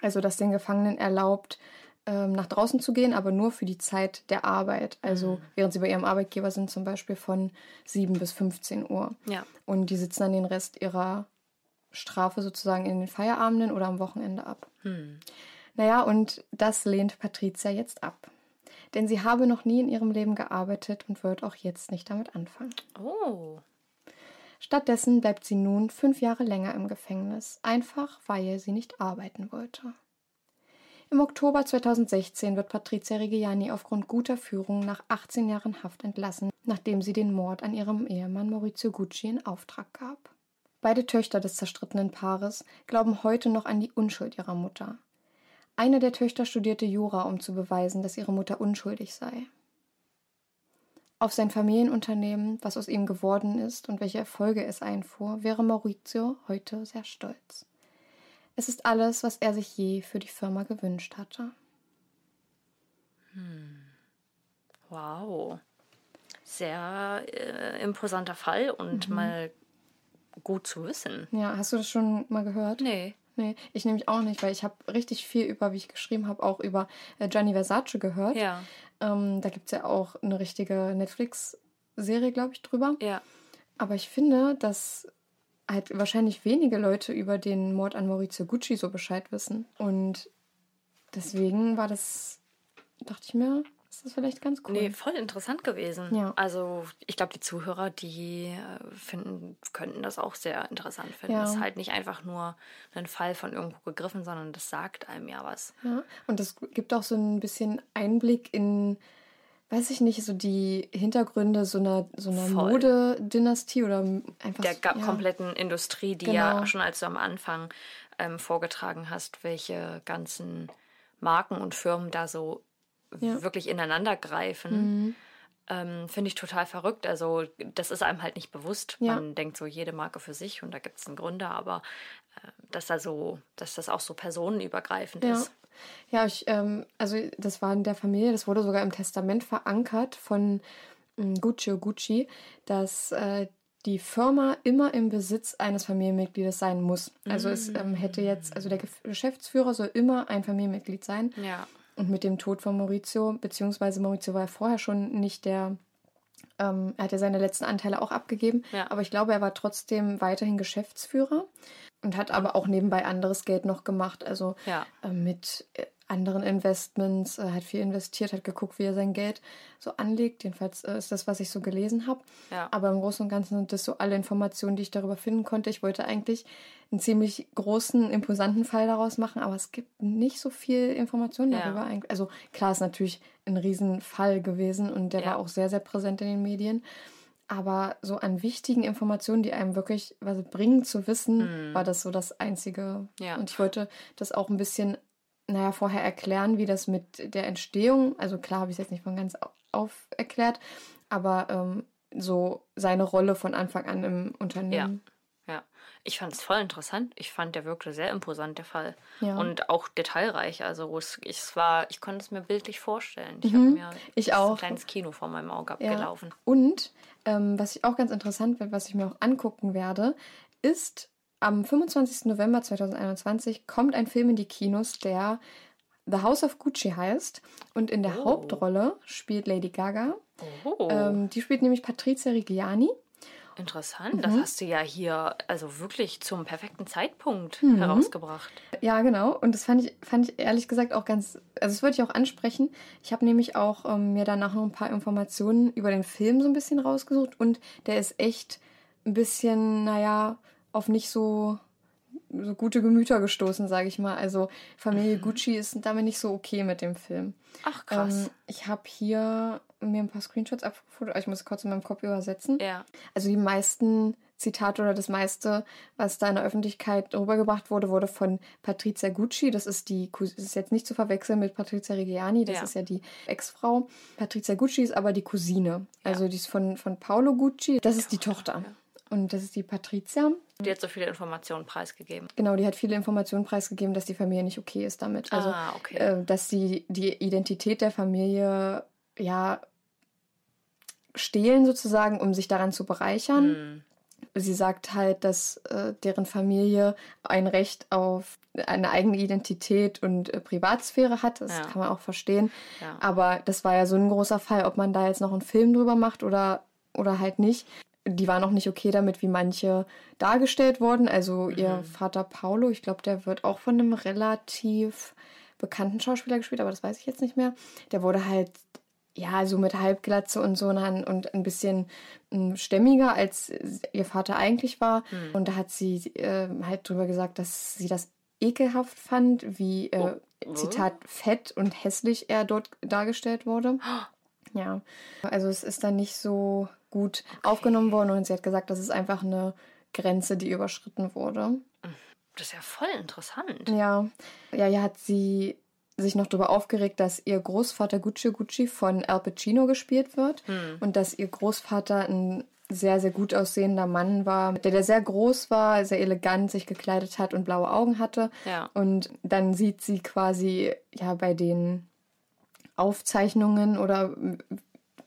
also das den Gefangenen erlaubt, ähm, nach draußen zu gehen, aber nur für die Zeit der Arbeit. Also mhm. während sie bei ihrem Arbeitgeber sind, zum Beispiel von 7 bis 15 Uhr. Ja. Und die sitzen dann den Rest ihrer Strafe sozusagen in den Feierabenden oder am Wochenende ab. Hm. Naja, und das lehnt Patricia jetzt ab. Denn sie habe noch nie in ihrem Leben gearbeitet und wird auch jetzt nicht damit anfangen. Oh. Stattdessen bleibt sie nun fünf Jahre länger im Gefängnis, einfach weil sie nicht arbeiten wollte. Im Oktober 2016 wird Patricia Reggiani aufgrund guter Führung nach 18 Jahren Haft entlassen, nachdem sie den Mord an ihrem Ehemann Maurizio Gucci in Auftrag gab. Beide Töchter des zerstrittenen Paares glauben heute noch an die Unschuld ihrer Mutter. Eine der Töchter studierte Jura, um zu beweisen, dass ihre Mutter unschuldig sei. Auf sein Familienunternehmen, was aus ihm geworden ist und welche Erfolge es einfuhr, wäre Maurizio heute sehr stolz. Es ist alles, was er sich je für die Firma gewünscht hatte. Hm. Wow. Sehr äh, imposanter Fall und mhm. mal gut zu wissen. Ja, hast du das schon mal gehört? Nee. Nee, ich nämlich auch nicht, weil ich habe richtig viel über, wie ich geschrieben habe, auch über äh, Gianni Versace gehört. Ja. Ähm, da gibt es ja auch eine richtige Netflix-Serie, glaube ich, drüber. Ja. Aber ich finde, dass halt wahrscheinlich wenige Leute über den Mord an Maurizio Gucci so Bescheid wissen. Und deswegen war das, dachte ich mir, ist das vielleicht ganz cool. Nee, voll interessant gewesen. Ja. Also ich glaube, die Zuhörer, die äh, finden, könnten das auch sehr interessant finden. Ja. Das ist halt nicht einfach nur ein Fall von irgendwo gegriffen, sondern das sagt einem ja was. Ja, und das gibt auch so ein bisschen Einblick in weiß ich nicht, so die Hintergründe so einer, so einer Modedynastie oder einfach. Der ja. kompletten Industrie, die genau. ja schon als du am Anfang ähm, vorgetragen hast, welche ganzen Marken und Firmen da so ja. wirklich ineinander greifen. Mhm. Ähm, Finde ich total verrückt. Also, das ist einem halt nicht bewusst. Ja. Man denkt so, jede Marke für sich und da gibt es einen Gründer, aber äh, dass da so, dass das auch so personenübergreifend ja. ist. Ja, ich, ähm, also das war in der Familie, das wurde sogar im Testament verankert von ähm, Gucci Gucci, dass äh, die Firma immer im Besitz eines Familienmitgliedes sein muss. Also es ähm, hätte jetzt, also der Geschäftsführer soll immer ein Familienmitglied sein. Ja. Und mit dem Tod von Maurizio, beziehungsweise Maurizio war ja vorher schon nicht der, ähm, er hat ja seine letzten Anteile auch abgegeben, ja. aber ich glaube, er war trotzdem weiterhin Geschäftsführer und hat aber auch nebenbei anderes Geld noch gemacht. Also ja. äh, mit äh, anderen Investments, äh, hat viel investiert, hat geguckt, wie er sein Geld so anlegt. Jedenfalls äh, ist das, was ich so gelesen habe. Ja. Aber im Großen und Ganzen sind das so alle Informationen, die ich darüber finden konnte. Ich wollte eigentlich einen ziemlich großen, imposanten Fall daraus machen, aber es gibt nicht so viel Informationen darüber. Ja. Also klar ist natürlich ein Riesenfall gewesen und der war auch sehr, sehr präsent in den Medien. Aber so an wichtigen Informationen, die einem wirklich was bringen zu wissen, mhm. war das so das Einzige. Ja. Und ich wollte das auch ein bisschen, naja, vorher erklären, wie das mit der Entstehung, also klar habe ich es jetzt nicht von ganz auf erklärt, aber ähm, so seine Rolle von Anfang an im Unternehmen. Ja. Ja, ich fand es voll interessant. Ich fand, der wirkte sehr imposant, der Fall. Ja. Und auch detailreich. Also es, es war, ich konnte es mir bildlich vorstellen. Ich mhm. habe mir ich auch. ein kleines Kino vor meinem Auge abgelaufen. Ja. Und ähm, was ich auch ganz interessant finde, was ich mir auch angucken werde, ist am 25. November 2021 kommt ein Film in die Kinos, der The House of Gucci heißt. Und in der Oh. Hauptrolle spielt Lady Gaga. Oh, Ähm, die spielt nämlich Patrizia Reggiani. interessant. Mhm. Das hast du ja hier also wirklich zum perfekten Zeitpunkt Mhm. herausgebracht. Ja, genau. Und das fand ich, fand ich ehrlich gesagt auch ganz, also das wollte ich auch ansprechen. Ich habe nämlich auch ähm, mir danach noch ein paar Informationen über den Film so ein bisschen rausgesucht und der ist echt ein bisschen, naja, auf nicht so, so gute Gemüter gestoßen, sage ich mal. Also Familie Gucci ist damit nicht so okay mit dem Film. Ach, krass. Ähm, ich habe hier mir ein paar Screenshots abgefotografiert. Ich muss kurz in meinem Kopf übersetzen. ja. Also die meisten Zitate oder das meiste, was da in der Öffentlichkeit rübergebracht wurde, wurde von Patrizia Gucci. Das ist die, das ist jetzt nicht zu verwechseln mit Patrizia Reggiani, das Ja. ist ja die Ex-Frau. Patrizia Gucci ist aber die Cousine. Also die ist von, von Paolo Gucci. Das ist die Tochter. Und das ist die Patricia. Die hat so viele Informationen preisgegeben. Genau, die hat viele Informationen preisgegeben, dass die Familie nicht okay ist damit. Also, Ah, okay. äh, dass sie die Identität der Familie ja stehlen sozusagen, um sich daran zu bereichern. Hm. Sie sagt halt, dass äh, deren Familie ein Recht auf eine eigene Identität und äh, Privatsphäre hat. Das Ja. kann man auch verstehen. Ja. Aber das war ja so ein großer Fall, ob man da jetzt noch einen Film drüber macht oder, oder halt nicht. Die war noch nicht okay damit, wie manche dargestellt wurden. Also ihr Vater Paulo, ich glaube, der wird auch von einem relativ bekannten Schauspieler gespielt, aber das weiß ich jetzt nicht mehr. Der wurde halt ja, so mit Halbglatze und so und ein, und ein bisschen mm, stämmiger, als ihr Vater eigentlich war. Und da hat sie äh, halt drüber gesagt, dass sie das ekelhaft fand, wie, äh, Zitat, fett und hässlich er dort dargestellt wurde. [GASPS] Ja, also es ist dann nicht so gut aufgenommen worden und sie hat gesagt, das ist einfach eine Grenze, die überschritten wurde. Das ist ja voll interessant. Ja, ja, ja hat sie sich noch darüber aufgeregt, dass ihr Großvater Gucci Gucci von Al Pacino gespielt wird und dass ihr Großvater ein sehr, sehr gut aussehender Mann war, der, der sehr groß war, sehr elegant sich gekleidet hat und blaue Augen hatte. Ja. Und dann sieht sie quasi ja bei den Aufzeichnungen oder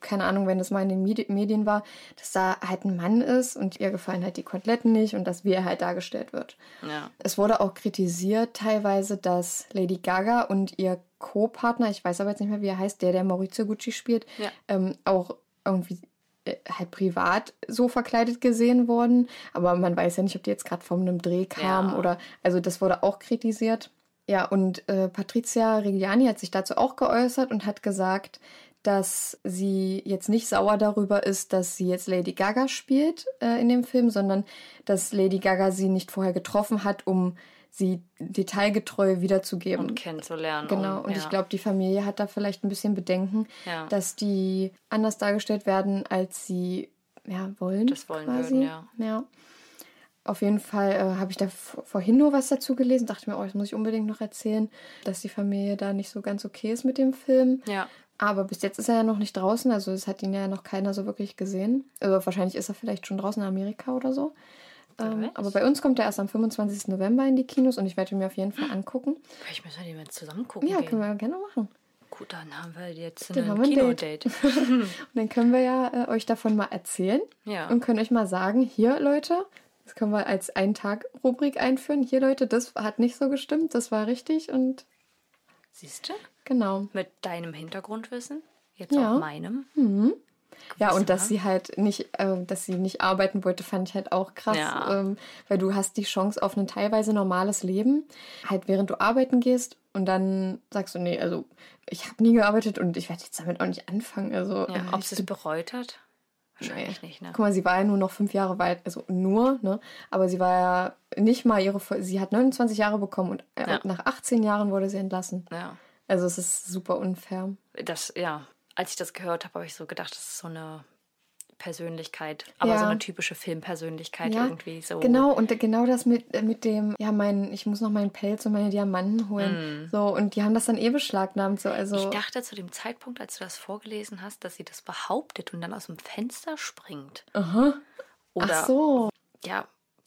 keine Ahnung, wenn das mal in den Medi- Medien war, dass da halt ein Mann ist und ihr gefallen halt die Koteletten nicht und dass wie er halt dargestellt wird. Ja. Es wurde auch kritisiert teilweise, dass Lady Gaga und ihr Co-Partner, ich weiß aber jetzt nicht mehr, wie er heißt, der, der Maurizio Gucci spielt, Ja. ähm, auch irgendwie äh, halt privat so verkleidet gesehen wurden. Aber man weiß ja nicht, ob die jetzt gerade von einem Dreh kamen Ja. oder, also das wurde auch kritisiert. Ja, und äh, Patricia Reggiani hat sich dazu auch geäußert und hat gesagt, dass sie jetzt nicht sauer darüber ist, dass sie jetzt Lady Gaga spielt äh, in dem Film, sondern dass Lady Gaga sie nicht vorher getroffen hat, um sie detailgetreu wiederzugeben. Und kennenzulernen. Genau, und ja. ich glaube, die Familie hat da vielleicht ein bisschen Bedenken, Ja. dass die anders dargestellt werden, als sie ja, wollen. Das wollen quasi. würden, ja. ja. Auf jeden Fall äh, habe ich da vorhin nur was dazu gelesen, dachte mir, oh, das muss ich unbedingt noch erzählen, dass die Familie da nicht so ganz okay ist mit dem Film. Ja. Aber bis jetzt ist er ja noch nicht draußen, also es hat ihn ja noch keiner so wirklich gesehen. Also wahrscheinlich ist er vielleicht schon draußen in Amerika oder so. Ähm, aber bei uns kommt er erst am 25. November in die Kinos und ich werde ihn mir auf jeden Fall angucken. Vielleicht müssen wir den mal zusammen gucken. Ja, gehen. können wir gerne machen. Gut, dann haben wir jetzt Dann ein Kinodate. [LAUGHS] Und dann können wir ja äh, euch davon mal erzählen Ja. und können euch mal sagen, hier Leute, das können wir als Ein-Tag-Rubrik einführen. Hier Leute, das hat nicht so gestimmt, das war richtig und Siehst du? genau. Mit deinem Hintergrundwissen, jetzt Ja. auch meinem. Ja, und dass sie halt nicht, äh, dass sie nicht arbeiten wollte, fand ich halt auch krass. Ja. Ähm, weil du hast die Chance auf ein teilweise normales Leben, halt während du arbeiten gehst und dann sagst du, nee, also ich habe nie gearbeitet und ich werde jetzt damit auch nicht anfangen. Also Ja, äh, ob sie es bereut hat? Wahrscheinlich Nee. nicht, ne? Guck mal, sie war ja nur noch fünf Jahre weit, also nur, ne? Aber sie war ja nicht mal ihre, sie hat 29 Jahre bekommen und äh, Ja. nach 18 Jahren wurde sie entlassen. Ja. Also es ist super unfair. Das, ja, als ich das gehört habe, habe ich so gedacht, das ist so eine Persönlichkeit, aber Ja. so eine typische Filmpersönlichkeit Ja, irgendwie so. Genau, und genau das mit, äh, mit dem, ja, mein, ich muss noch meinen Pelz und meine Diamanten holen. So, und die haben das dann eh beschlagnahmt. So, also, Mm. Ich dachte zu dem Zeitpunkt, als du das vorgelesen hast, dass sie das behauptet und dann aus dem Fenster springt. Oder, ach so. ja,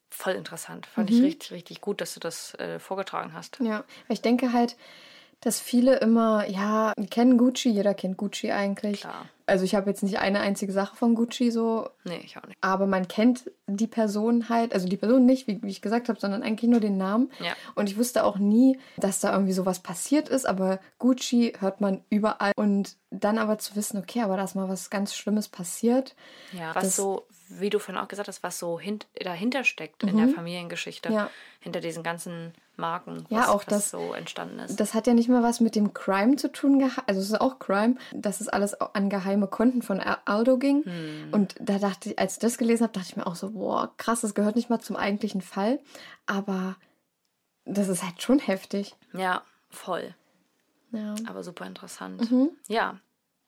voll interessant. Fand Mhm. ich richtig, richtig gut, dass du das äh, vorgetragen hast. Ja, ich denke halt, dass viele immer, ja, kennen Gucci, jeder kennt Gucci eigentlich. Klar. Also ich habe jetzt nicht eine einzige Sache von Gucci so Nee, ich auch nicht. aber man kennt die Person halt, also die Person nicht, wie, wie ich gesagt habe, sondern eigentlich nur den Namen. Ja. Und ich wusste auch nie, dass da irgendwie sowas passiert ist, aber Gucci hört man überall. Und dann aber zu wissen, okay, aber da ist mal was ganz Schlimmes passiert. Ja, was so, wie du vorhin auch gesagt hast, was so hint dahinter steckt in der Familiengeschichte, Mhm. Ja. hinter diesen ganzen Marken, Ja, was, auch was das- so entstanden ist. Das hat ja nicht mal was mit dem Crime zu tun gehabt. Also es ist auch Crime, dass es alles an geheime Konten von Al- Aldo ging. Hm. Und da dachte ich, als ich das gelesen habe, dachte ich mir auch so, boah, krass, das gehört nicht mal zum eigentlichen Fall. Aber das ist halt schon heftig. ja, voll. Ja. Aber super interessant. Mhm. Ja,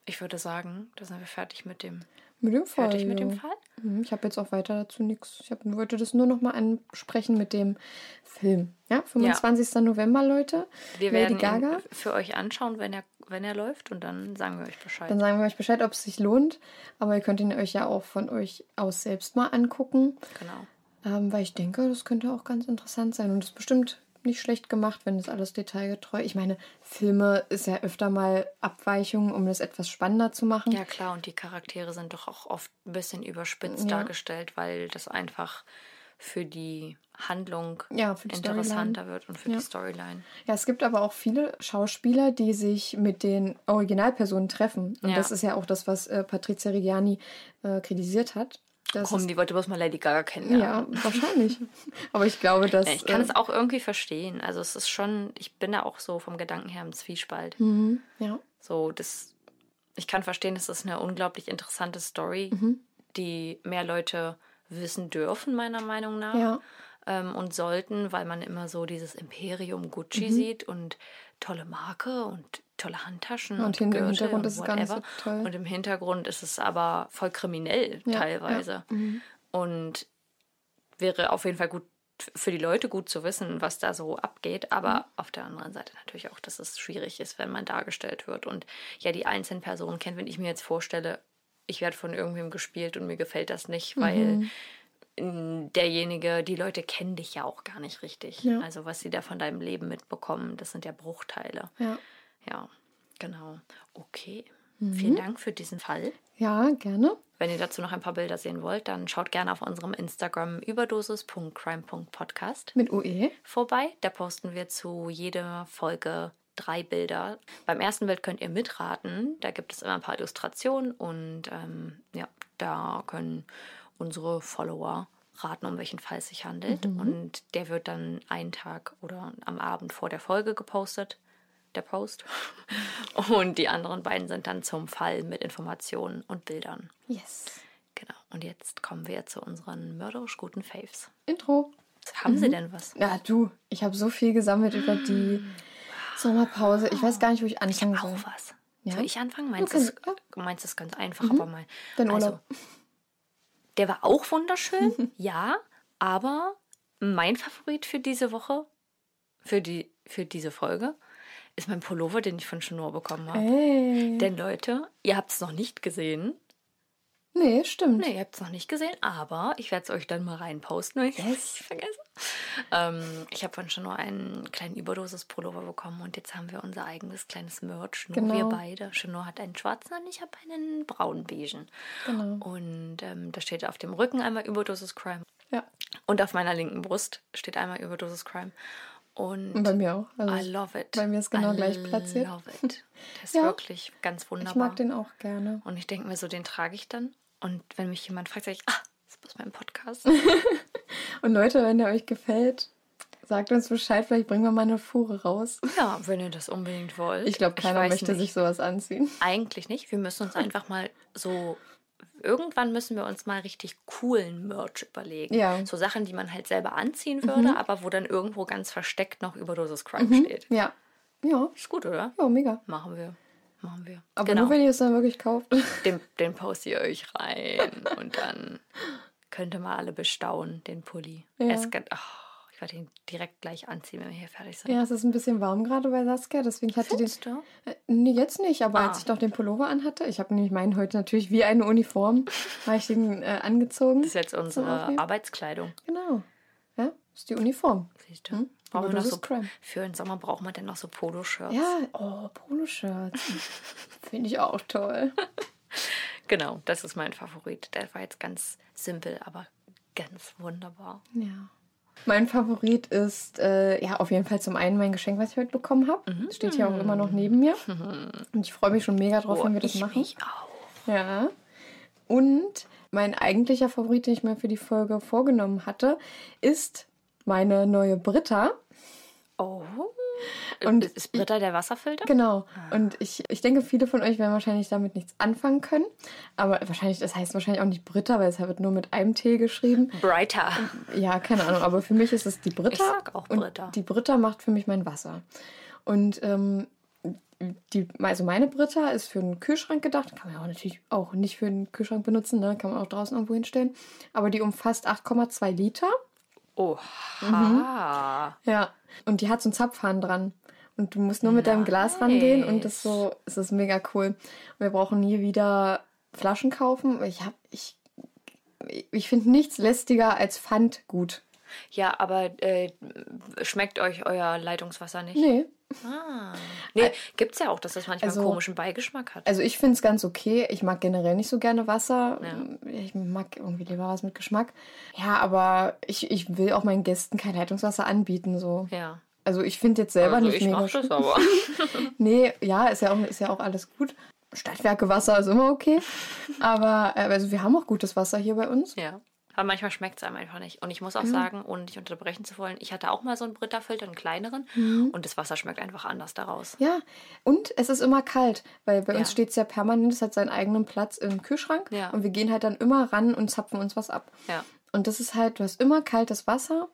ich würde sagen, da sind wir fertig mit dem, Mit dem Fall. fertig mit dem ja. Fall. Mhm, Ich habe jetzt auch weiter dazu nichts. Ich hab, wollte das nur noch mal ansprechen mit dem Film. Ja, 25. November, Leute. Wir Lady werden Gaga. ihn für euch anschauen, wenn er wenn er läuft und dann sagen wir euch Bescheid. Dann sagen wir euch Bescheid, ob es sich lohnt. Aber ihr könnt ihn euch ja auch von euch aus selbst mal angucken. Genau. Ähm, weil ich denke, das könnte auch ganz interessant sein. Und es ist bestimmt nicht schlecht gemacht, wenn es alles detailgetreu. Ich meine, Filme ist ja öfter mal Abweichungen, um das etwas spannender zu machen. Ja, klar, und die Charaktere sind doch auch oft ein bisschen überspitzt Ja. dargestellt, weil das einfach für die Handlung Ja, für die interessanter wird und für Ja. die Storyline. Ja, es gibt aber auch viele Schauspieler, die sich mit den Originalpersonen treffen. Und Ja. das ist ja auch das, was äh, Patrizia Reggiani äh, kritisiert hat. Das Komm, die wollte bloß mal Lady Gaga kennenlernen. ja, wahrscheinlich. aber ich glaube, dass. Ich kann äh, es auch irgendwie verstehen. Also es ist schon, ich bin da auch so vom Gedanken her im Zwiespalt. Ja. So, das, ich kann verstehen, das ist eine unglaublich interessante Story, Mhm. die mehr Leute wissen dürfen, meiner Meinung nach. Ja. Ähm, und sollten, weil man immer so dieses Imperium Gucci Mhm. sieht und tolle Marke und tolle Handtaschen Und hin- im Hintergrund und ist es gar so toll. Und im Hintergrund ist es aber voll kriminell Ja, teilweise. ja. Mhm. Und wäre auf jeden Fall gut für die Leute gut zu wissen, was da so abgeht, aber Mhm. auf der anderen Seite natürlich auch, dass es schwierig ist, wenn man dargestellt wird und ja die einzelnen Personen kennt. Wenn ich mir jetzt vorstelle, ich werde von irgendwem gespielt und mir gefällt das nicht, Mhm. weil m, derjenige, die Leute kennen dich ja auch gar nicht richtig. Ja. Also was sie da von deinem Leben mitbekommen, das sind ja Bruchteile. Ja. Ja, genau. Okay. Mhm. Vielen Dank für diesen Fall. Ja, gerne. Wenn ihr dazu noch ein paar Bilder sehen wollt, dann schaut gerne auf unserem Instagram überdosis.crime.podcast Mit UE. vorbei. Da posten wir zu jeder Folge drei Bilder. Beim ersten Bild könnt ihr mitraten. Da gibt es immer ein paar Illustrationen und ähm, ja, da können unsere Follower raten, um welchen Fall es sich handelt. Und der wird dann einen Tag oder am Abend vor der Folge gepostet. Der Post. [LAUGHS] Und die anderen beiden sind dann zum Fall mit Informationen und Bildern. Yes. Genau. Und jetzt kommen wir zu unseren mörderisch guten Faves. Intro. Haben Sie denn was? Ja, du, ich habe so viel gesammelt über die Sommerpause. Ich weiß gar nicht, wo ich anfangen soll. Auch was. Ja? Soll ich anfangen? Meinst Du kannst- es meinst es ganz einfach, aber mal. Dein also, Urlaub. Der war auch wunderschön, [LAUGHS] ja, aber mein Favorit für diese Woche, für, die, für diese Folge, ist mein Pullover, den ich von Chanor bekommen habe. Hey. Denn Leute, ihr habt es noch nicht gesehen. Nee, stimmt. Nee, ihr habt es noch nicht gesehen, aber ich werde es euch dann mal reinposten, wenn ich es nicht vergesse. Ähm, ich habe von Chanor einen kleinen Überdosis-Pullover bekommen und jetzt haben wir unser eigenes kleines Merch. Nur Genau. wir beide. Chanor hat einen schwarzen und ich habe einen braun-beigen. Genau. Und ähm, da steht auf dem Rücken einmal Überdosis Crime. Ja. Und auf meiner linken Brust steht einmal Überdosis Crime. Und bei mir auch. Also I love it. Bei mir ist genau I gleich platziert. love it. Der ist [LAUGHS] Ja. wirklich ganz wunderbar. Ich mag den auch gerne. Und ich denke mir so, den trage ich dann. Und wenn mich jemand fragt, sage ich, ah, das ist bloß mein Podcast. [LAUGHS] Und Leute, wenn der euch gefällt, sagt uns Bescheid. Vielleicht bringen wir mal eine Fuhre raus. ja, wenn ihr das unbedingt wollt. Ich glaube, keiner weiß möchte nicht. sich sowas anziehen. Eigentlich nicht. Wir müssen uns einfach mal so. Irgendwann müssen wir uns mal richtig coolen Merch überlegen. Ja. Mhm. So Sachen, die man halt selber anziehen würde, aber wo dann irgendwo ganz versteckt noch Überdosis Crime steht. Ja. Ja. Ist gut, oder? Ja, mega. Machen wir. Machen wir. Aber genau. nur, wenn ihr es dann wirklich kauft. [LAUGHS] den, den poste ihr euch rein und dann könnt ihr mal alle bestaunen, den Pulli. Ja. Ist ganz, oh, ich werde ihn direkt gleich anziehen, wenn wir hier fertig sind. Ja, es ist ein bisschen warm gerade bei Saskia, deswegen hatte den. Findest du? Äh, Nee, jetzt nicht, aber als Ah. ich noch den Pullover anhatte, ich habe nämlich meinen heute natürlich wie eine Uniform, habe ich den äh, angezogen. Das ist jetzt unsere. Arbeitskleidung. Genau. Ja, ist die Uniform. Siehst du? Brauchen wir noch so, Crime. für den Sommer braucht man denn noch so Poloshirts. Ja, oh, Poloshirts. [LAUGHS] Finde ich auch toll. Genau, das ist mein Favorit. Der war jetzt ganz simpel, aber ganz wunderbar. Ja. Mein Favorit ist äh, ja auf jeden Fall zum einen mein Geschenk, was ich heute bekommen habe. Das steht hier auch immer noch neben mir. [LAUGHS] Und ich freue mich schon mega drauf, wenn wir das Oh, ich machen. mich auch. Ja. Und mein eigentlicher Favorit, den ich mir für die Folge vorgenommen hatte, ist meine neue Britta. Oh. Und ist Britta der Wasserfilter? Genau. Und ich, ich denke, viele von euch werden wahrscheinlich damit nichts anfangen können. Aber wahrscheinlich, das heißt wahrscheinlich auch nicht Britta, weil es wird nur mit einem T geschrieben. Brighter. Ja, keine Ahnung, aber für mich ist es die Britta. Ich sag auch Britta. Und die Britta macht für mich mein Wasser. Und ähm, die, also meine Britta ist für einen Kühlschrank gedacht. Kann man auch natürlich auch nicht für einen Kühlschrank benutzen, ne? kann man auch draußen irgendwo hinstellen. Aber die umfasst 8,2 Liter. Oha. Ja. Und die hat so einen Zapfhahn dran. Und du musst nur mit deinem Glas rangehen und das so, es ist mega cool. Und wir brauchen nie wieder Flaschen kaufen. Ich hab, ich, ich finde nichts lästiger als Pfand gut. Ja, aber äh, schmeckt euch euer Leitungswasser nicht? Nee. Ah. Nee, gibt's ja auch, dass das manchmal Also- einen komischen Beigeschmack hat. Also ich finde es ganz okay. Ich mag generell nicht so gerne Wasser. Ich mag irgendwie lieber was mit Geschmack. Ja, aber ich, ich will auch meinen Gästen kein Leitungswasser anbieten. So. ja. Also ich finde jetzt selber Also nicht ich mega mach das aber. [LAUGHS] [LAUGHS] Nee, ja, ist ja auch, ist ja auch alles gut. Stadtwerkewasser ist immer okay. Aber äh, also wir haben auch gutes Wasser hier bei uns. Ja. Aber manchmal schmeckt es einem einfach nicht. Und ich muss auch sagen, ohne dich unterbrechen zu wollen, ich hatte auch mal so einen Brita-Filter, einen kleineren. Mhm. Und das Wasser schmeckt einfach anders daraus. Ja, und es ist immer kalt, weil bei uns Ja. steht es ja permanent, es hat seinen eigenen Platz im Kühlschrank Ja. und wir gehen halt dann immer ran und zapfen uns was ab. Ja. Und das ist halt, du hast immer kaltes Wasser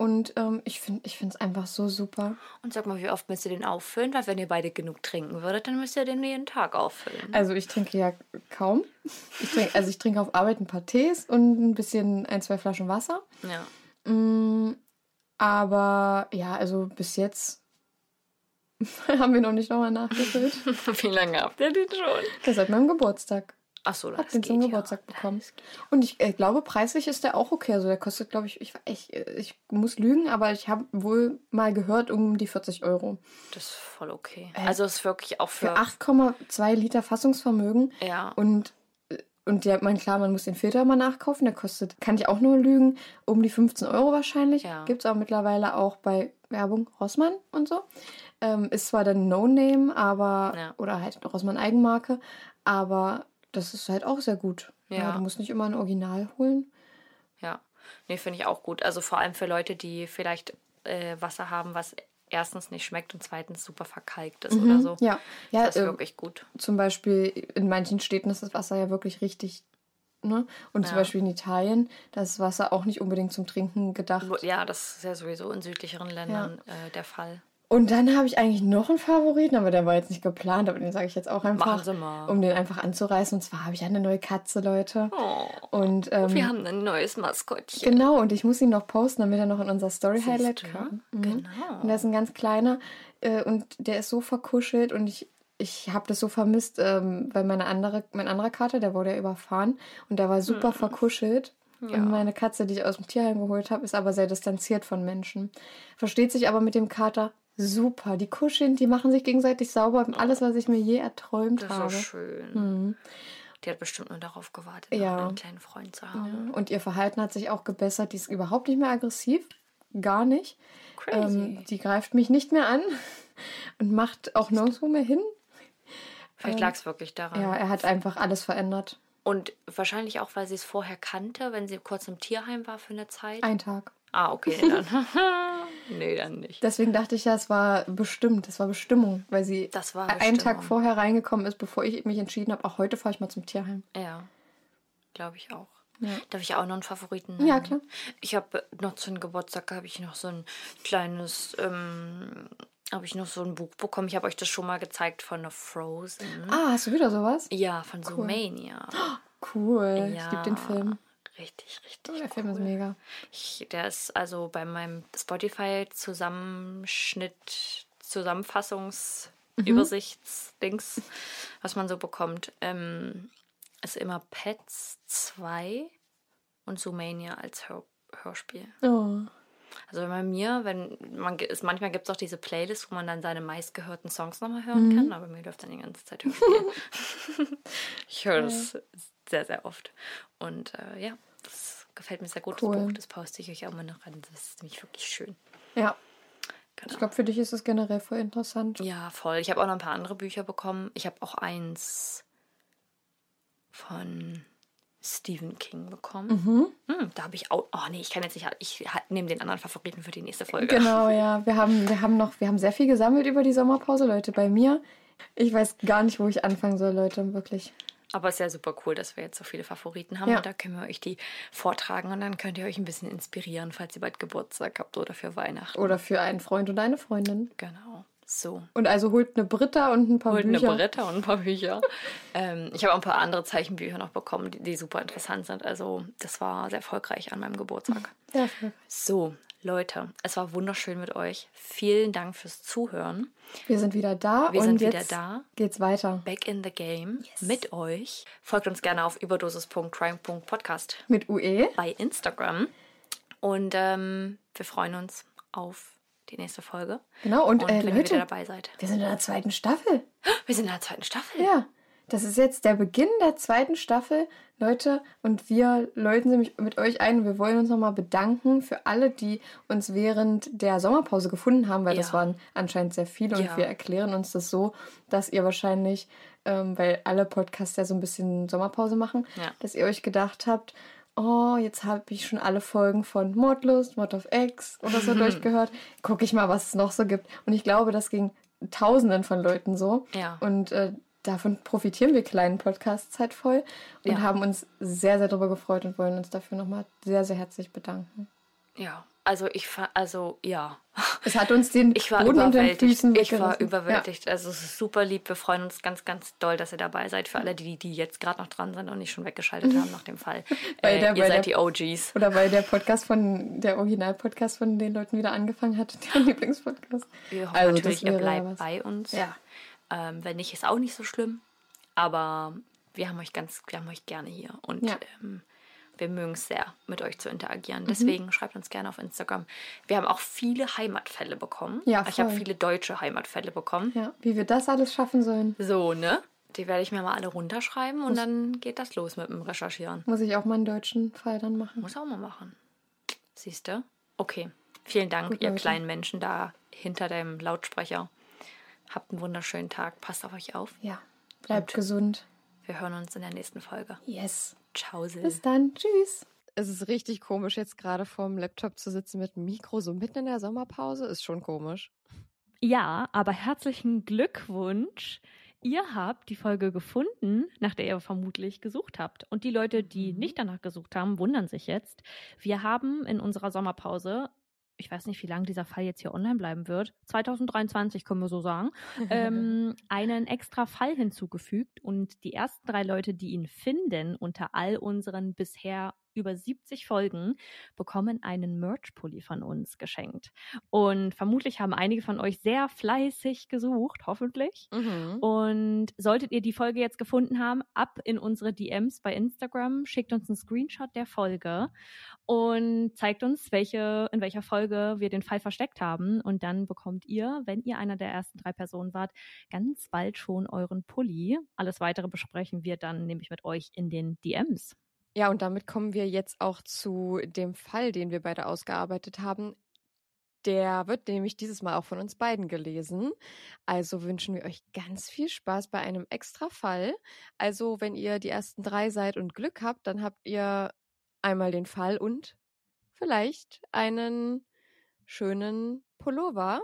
und ähm, ich finde ich es einfach so super. Und sag mal, wie oft müsst ihr den auffüllen? Weil wenn ihr beide genug trinken würdet, dann müsst ihr den jeden Tag auffüllen. Also ich trinke ja kaum. Ich trinke, also ich trinke auf Arbeit ein paar Tees und ein bisschen ein, zwei Flaschen Wasser. Ja. Mm, aber ja, also bis jetzt [LAUGHS] haben wir noch nicht nochmal nachgefüllt. [LAUGHS] wie lange habt ihr den schon? Das seit meinem Geburtstag. Ach so, das habe den zum ja. Geburtstag bekommen. Und ich äh, glaube, preislich ist der auch okay. Also der kostet, glaube ich, ich, ich, ich muss lügen, aber ich habe wohl mal gehört um die 40 Euro. Das ist voll okay. Also es ist wirklich auch für... Für 8,2 Liter Fassungsvermögen. Ja. Und, äh, und ja, man, klar, man muss den Filter mal nachkaufen. Der kostet, kann ich auch nur lügen, um die 15 Euro wahrscheinlich. Ja. Gibt es aber mittlerweile auch bei Werbung Rossmann und so. Ähm, ist zwar dann No-Name, aber, Ja. oder halt Rossmann Eigenmarke, aber das ist halt auch sehr gut. Ja. du musst nicht immer ein Original holen. Ja, nee, finde ich auch gut. Also vor allem für Leute, die vielleicht äh, Wasser haben, was erstens nicht schmeckt und zweitens super verkalkt ist oder so. Mhm. Ja, ja Das ist äh, wirklich gut. zum Beispiel in manchen Städten ist das Wasser ja wirklich richtig. Ne? Und zum Ja. Beispiel in Italien, da ist Wasser auch nicht unbedingt zum Trinken gedacht. Ja, das ist ja sowieso in südlicheren Ländern äh, der Fall. Und dann habe ich eigentlich noch einen Favoriten, aber der war jetzt nicht geplant, aber den sage ich jetzt auch einfach, um den einfach anzureißen. Und zwar habe ich eine neue Katze, Leute. Oh, Und ähm, wir haben ein neues Maskottchen. genau, und ich muss ihn noch posten, damit er noch in unser Story Highlight kommt. Genau. Und der ist ein ganz kleiner äh, und der ist so verkuschelt und ich, ich habe das so vermisst, ähm, weil meine andere, mein anderer Kater, der wurde ja überfahren und der war super verkuschelt. Und meine Katze, die ich aus dem Tierheim geholt habe, ist aber sehr distanziert von Menschen. Versteht sich aber mit dem Kater super. Die kuscheln, die machen sich gegenseitig sauber. Alles, was ich mir je erträumt Das ist so habe. schön. Die hat bestimmt nur darauf gewartet, Ja. einen kleinen Freund zu haben. Und ihr Verhalten hat sich auch gebessert. Die ist überhaupt nicht mehr aggressiv. Gar nicht. Crazy. Ähm, die greift mich nicht mehr an [LAUGHS] und macht auch nirgendwo mehr hin. Vielleicht lag es wirklich daran. Ja, er hat einfach alles verändert. Und wahrscheinlich auch, weil sie es vorher kannte, wenn sie kurz im Tierheim war für eine Zeit. Ein Tag. Ah, okay, dann. [LAUGHS] nee, dann nicht. Deswegen dachte ich ja, es war bestimmt, es war Bestimmung, weil sie Das war einen Tag vorher reingekommen ist, bevor ich mich entschieden habe, auch heute fahre ich mal zum Tierheim. Ja, glaube ich auch. Darf ich auch noch einen Favoriten Ja, nennen? klar. Ich habe noch zu einem Geburtstag habe ich noch so ein kleines, ähm, habe ich noch so ein Buch bekommen. Ich habe euch das schon mal gezeigt von der Frozen. Ah, hast du wieder sowas? Ja, von Zoomania. Cool. Ja, Ich liebe den Film. Richtig, richtig. Der Film cool. ist mega. Ich, der ist also bei meinem Spotify-Zusammenschnitt, Zusammenfassungsübersichtsdings, was man so bekommt, ähm, ist immer Pets 2 und Zoomania als Hör Hörspiel. Oh. Also bei mir, wenn man es manchmal gibt es auch diese Playlist, wo man dann seine meistgehörten Songs nochmal hören kann, aber mir läuft dann die ganze Zeit Hörspiel. [LAUGHS] ich höre das sehr, sehr oft. Und äh, ja, das gefällt mir sehr gut, Cool. das Buch. Das poste ich euch auch mal noch ran. Das ist nämlich wirklich schön. Ja, Genau. ich glaube, für dich ist es generell voll interessant. Ja, voll. Ich habe auch noch ein paar andere Bücher bekommen. Ich habe auch eins von Stephen King bekommen. Hm, da habe ich auch. Oh nee, ich kann jetzt nicht. Ich nehme den anderen Favoriten für die nächste Folge. Genau, [LAUGHS] ja. Wir haben, wir haben noch, wir haben sehr viel gesammelt über die Sommerpause, Leute. Bei mir. Ich weiß gar nicht, wo ich anfangen soll, Leute, wirklich. Aber es ist ja super cool, dass wir jetzt so viele Favoriten haben. Ja. Und da können wir euch die vortragen und dann könnt ihr euch ein bisschen inspirieren, falls ihr bald Geburtstag habt oder für Weihnachten. Oder für einen Freund oder eine Freundin. Genau. So. Und also holt eine Britta und ein paar Holt eine Bücher. Bretter und ein paar Bücher. [LAUGHS] ähm, ich habe auch ein paar andere Zeichenbücher noch bekommen, die, die super interessant sind. Also das war sehr erfolgreich an meinem Geburtstag. [LAUGHS] Ja, voll. So, Leute, es war wunderschön mit euch. Vielen Dank fürs Zuhören. Wir sind wieder da Wir und sind wieder da. geht's weiter. Back in the game mit euch. Folgt uns gerne auf überdosis.crime.podcast Mit. UE. bei Instagram. Und ähm, wir freuen uns auf die nächste Folge. Genau, und, Und äh, wenn ihr Leute, wieder dabei seid. wir sind in der zweiten Staffel. [GASPS] Wir sind in der zweiten Staffel. Ja, das ist jetzt der Beginn der zweiten Staffel, Leute. Und wir läuten sie mit euch ein. Wir wollen uns nochmal bedanken für alle, die uns während der Sommerpause gefunden haben, weil das Ja. waren anscheinend sehr viele. Und Ja. wir erklären uns das so, dass ihr wahrscheinlich, ähm, weil alle Podcasts ja so ein bisschen Sommerpause machen, Ja. dass ihr euch gedacht habt, oh, jetzt habe ich schon alle Folgen von Mordlust, Mord of X oder so [LAUGHS] durchgehört. Guck ich mal, was es noch so gibt. Und ich glaube, das ging Tausenden von Leuten so. Ja. Und äh, davon profitieren wir kleinen Podcasts halt voll und Ja. haben uns sehr, sehr darüber gefreut und wollen uns dafür nochmal sehr, sehr herzlich bedanken. Ja, also ich also ja. [LAUGHS] Es hat uns den Ich war Boden unter den überwältigt. Füßen Ich war überwältigt. Also es ist super lieb. Wir freuen uns ganz, ganz doll, dass ihr dabei seid. Für alle, die, die jetzt gerade noch dran sind und nicht schon weggeschaltet haben nach dem Fall. [LAUGHS] Weil Äh, der- ihr weil seid der- die OGs. Ja. Oder weil der Podcast von, der Original-Podcast von den Leuten wieder angefangen hat, [LAUGHS] der Lieblingspodcast. Wir hoffen Also, natürlich, ihr ja bleibt bei uns. Ja. Ähm, wenn nicht, ist auch nicht so schlimm. Aber wir haben euch ganz, wir haben euch gerne hier. Und Ja. ähm, wir mögen es sehr, mit euch zu Mhm. interagieren. Deswegen schreibt uns gerne auf Instagram. Wir haben auch viele Heimatfälle bekommen. Ja, ich habe voll. viele deutsche Heimatfälle bekommen. Ja, wie wir das alles schaffen sollen, So, ne? Die werde ich mir mal alle runterschreiben und dann geht das los mit dem Recherchieren. muss ich auch mal einen deutschen Fall dann machen. Muss auch mal machen. Siehst du? Okay. Vielen Dank, Gut, ihr Leute. kleinen Menschen da hinter dem Lautsprecher. Habt einen wunderschönen Tag. Passt auf euch auf. Ja, bleibt Und- gesund. Wir hören uns in der nächsten Folge. Yes. Ciao, Sil. Bis dann. Tschüss. Es ist richtig komisch, jetzt gerade vorm Laptop zu sitzen mit dem Mikro, so mitten in der Sommerpause. Ist schon komisch. Ja, aber herzlichen Glückwunsch. Ihr habt die Folge gefunden, nach der ihr vermutlich gesucht habt. Und die Leute, die nicht danach gesucht haben, wundern sich jetzt. Wir haben in unserer Sommerpause, ich weiß nicht, wie lange dieser Fall jetzt hier online bleiben wird, 2023 können wir so sagen, [LAUGHS] ähm, einen extra Fall hinzugefügt. Und die ersten drei Leute, die ihn finden unter all unseren bisher über 70 Folgen, bekommen einen Merch-Pulli von uns geschenkt. Und vermutlich haben einige von euch sehr fleißig gesucht, hoffentlich. Mhm. Und solltet ihr die Folge jetzt gefunden haben, ab in unsere DMs bei Instagram, schickt uns einen Screenshot der Folge und zeigt uns, welche, in welcher Folge wir den Fall versteckt haben. Und dann bekommt ihr, wenn ihr einer der ersten drei Personen wart, ganz bald schon euren Pulli. Alles weitere besprechen wir dann nämlich mit euch in den DMs. Ja, und damit kommen wir jetzt auch zu dem Fall, den wir beide ausgearbeitet haben. Der wird nämlich dieses Mal auch von uns beiden gelesen. Also wünschen wir euch ganz viel Spaß bei einem extra Fall. Also, wenn ihr die ersten drei seid und Glück habt, dann habt ihr einmal den Fall und vielleicht einen schönen Pullover.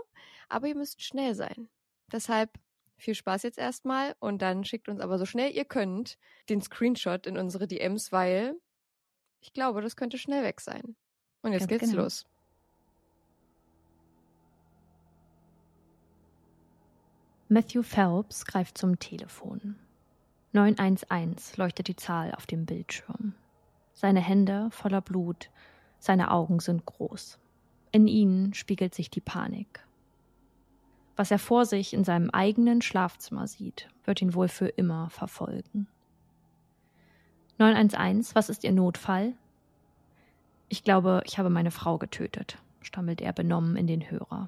Aber ihr müsst schnell sein. Deshalb viel Spaß jetzt erstmal und dann schickt uns aber so schnell ihr könnt den Screenshot in unsere DMs, weil ich glaube, das könnte schnell weg sein. Und jetzt Ganz geht's genau. los. Matthew Phelps greift zum Telefon. 911 leuchtet die Zahl auf dem Bildschirm. Seine Hände voller Blut, seine Augen sind groß. In ihnen spiegelt sich die Panik. Was er vor sich in seinem eigenen Schlafzimmer sieht, wird ihn wohl für immer verfolgen. 911, was ist Ihr Notfall? Ich glaube, ich habe meine Frau getötet, stammelt er benommen in den Hörer.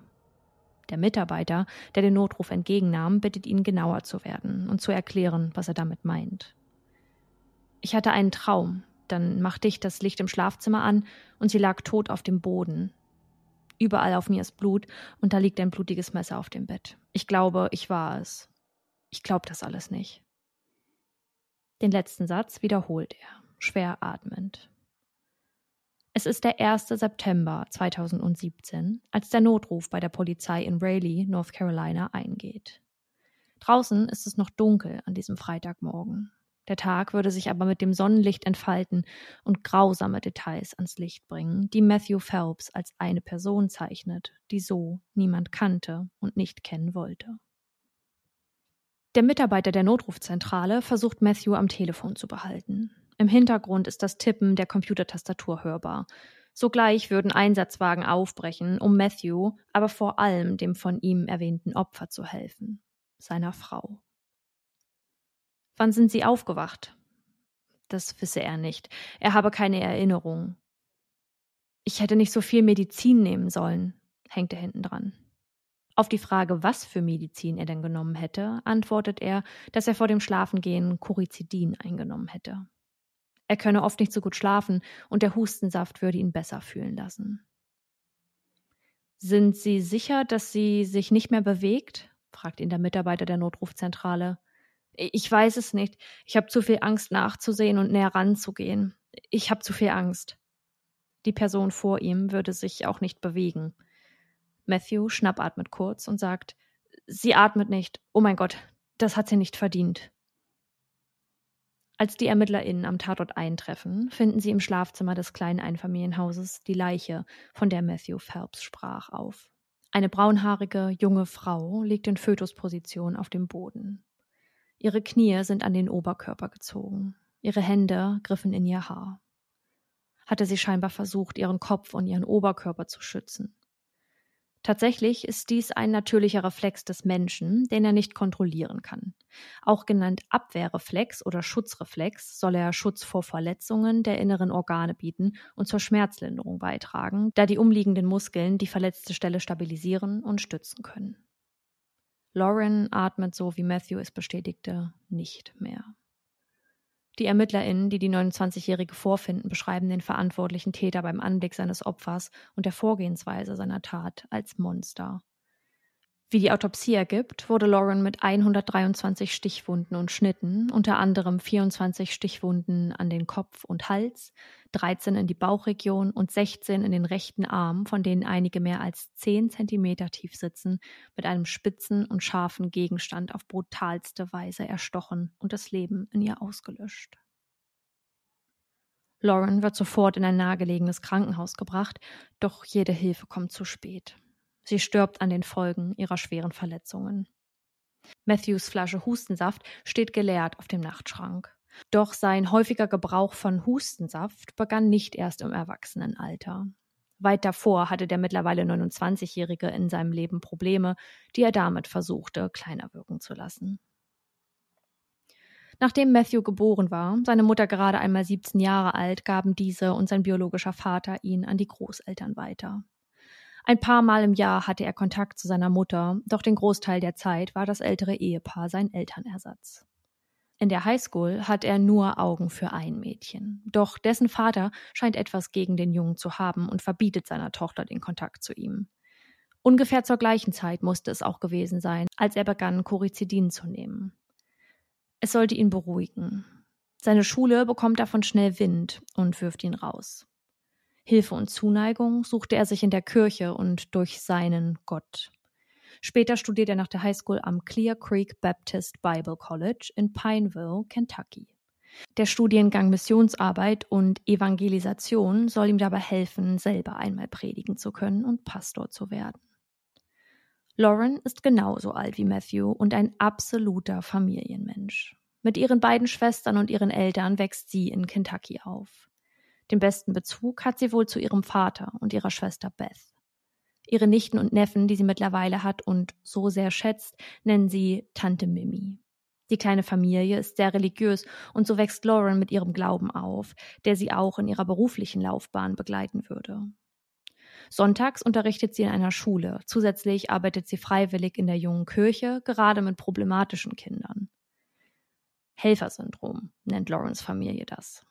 Der Mitarbeiter, der den Notruf entgegennahm, bittet ihn genauer zu werden und zu erklären, was er damit meint. Ich hatte einen Traum, dann machte ich das Licht im Schlafzimmer an und sie lag tot auf dem Boden. Überall auf mir ist Blut und da liegt ein blutiges Messer auf dem Bett. Ich glaube, ich war es. Ich glaube das alles nicht. Den letzten Satz wiederholt er, schwer atmend. Es ist der 1. September 2017, als der Notruf bei der Polizei in Raleigh, North Carolina, eingeht. Draußen ist es noch dunkel an diesem Freitagmorgen. Der Tag würde sich aber mit dem Sonnenlicht entfalten und grausame Details ans Licht bringen, die Matthew Phelps als eine Person zeichnet, die so niemand kannte und nicht kennen wollte. Der Mitarbeiter der Notrufzentrale versucht Matthew am Telefon zu behalten. Im Hintergrund ist das Tippen der Computertastatur hörbar. Sogleich würden Einsatzwagen aufbrechen, um Matthew, aber vor allem dem von ihm erwähnten Opfer zu helfen, seiner Frau. Wann sind Sie aufgewacht? Das wisse er nicht. Er habe keine Erinnerung. Ich hätte nicht so viel Medizin nehmen sollen, hängt er hinten dran. Auf die Frage, was für Medizin er denn genommen hätte, antwortet er, dass er vor dem Schlafengehen Corizidin eingenommen hätte. Er könne oft nicht so gut schlafen und der Hustensaft würde ihn besser fühlen lassen. Sind Sie sicher, dass sie sich nicht mehr bewegt? fragt ihn der Mitarbeiter der Notrufzentrale. Ich weiß es nicht. Ich habe zu viel Angst nachzusehen und näher ranzugehen. Ich habe zu viel Angst. Die Person vor ihm würde sich auch nicht bewegen. Matthew schnappatmet kurz und sagt, Sie atmet nicht. Oh mein Gott, das hat sie nicht verdient. Als die ErmittlerInnen am Tatort eintreffen, finden sie im Schlafzimmer des kleinen Einfamilienhauses die Leiche, von der Matthew Phelps sprach, auf. Eine braunhaarige, junge Frau liegt in Fötusposition auf dem Boden. Ihre Knie sind an den Oberkörper gezogen. Ihre Hände griffen in ihr Haar. Hatte sie scheinbar versucht, ihren Kopf und ihren Oberkörper zu schützen. Tatsächlich ist dies ein natürlicher Reflex des Menschen, den er nicht kontrollieren kann. Auch genannt Abwehrreflex oder Schutzreflex soll er Schutz vor Verletzungen der inneren Organe bieten und zur Schmerzlinderung beitragen, da die umliegenden Muskeln die verletzte Stelle stabilisieren und stützen können. Lauren atmet so, wie Matthew es bestätigte, nicht mehr. Die ErmittlerInnen, die die 29-Jährige vorfinden, beschreiben den verantwortlichen Täter beim Anblick seines Opfers und der Vorgehensweise seiner Tat als Monster. Wie die Autopsie ergibt, wurde Lauren mit 123 Stichwunden und Schnitten, unter anderem 24 Stichwunden an den Kopf und Hals, 13 in die Bauchregion und 16 in den rechten Arm, von denen einige mehr als 10 Zentimeter tief sitzen, mit einem spitzen und scharfen Gegenstand auf brutalste Weise erstochen und das Leben in ihr ausgelöscht. Lauren wird sofort in ein nahegelegenes Krankenhaus gebracht, doch jede Hilfe kommt zu spät. Sie stirbt an den Folgen ihrer schweren Verletzungen. Matthews Flasche Hustensaft steht geleert auf dem Nachtschrank. Doch sein häufiger Gebrauch von Hustensaft begann nicht erst im Erwachsenenalter. Weit davor hatte der mittlerweile 29-Jährige in seinem Leben Probleme, die er damit versuchte, kleiner wirken zu lassen. Nachdem Matthew geboren war, seine Mutter gerade einmal 17 Jahre alt, gaben diese und sein biologischer Vater ihn an die Großeltern weiter. Ein paar Mal im Jahr hatte er Kontakt zu seiner Mutter, doch den Großteil der Zeit war das ältere Ehepaar sein Elternersatz. In der Highschool hat er nur Augen für ein Mädchen. Doch dessen Vater scheint etwas gegen den Jungen zu haben und verbietet seiner Tochter den Kontakt zu ihm. Ungefähr zur gleichen Zeit musste es auch gewesen sein, als er begann, Corizidin zu nehmen. Es sollte ihn beruhigen. Seine Schule bekommt davon schnell Wind und wirft ihn raus. Hilfe und Zuneigung suchte er sich in der Kirche und durch seinen Gott. Später studiert er nach der Highschool am Clear Creek Baptist Bible College in Pineville, Kentucky. Der Studiengang Missionsarbeit und Evangelisation soll ihm dabei helfen, selber einmal predigen zu können und Pastor zu werden. Lauren ist genauso alt wie Matthew und ein absoluter Familienmensch. Mit ihren beiden Schwestern und ihren Eltern wächst sie in Kentucky auf. Den besten Bezug hat sie wohl zu ihrem Vater und ihrer Schwester Beth. Ihre Nichten und Neffen, die sie mittlerweile hat und so sehr schätzt, nennen sie Tante Mimi. Die kleine Familie ist sehr religiös und so wächst Lauren mit ihrem Glauben auf, der sie auch in ihrer beruflichen Laufbahn begleiten würde. Sonntags unterrichtet sie in einer Schule. Zusätzlich arbeitet sie freiwillig in der jungen Kirche, gerade mit problematischen Kindern. Helfersyndrom nennt Laurens Familie das.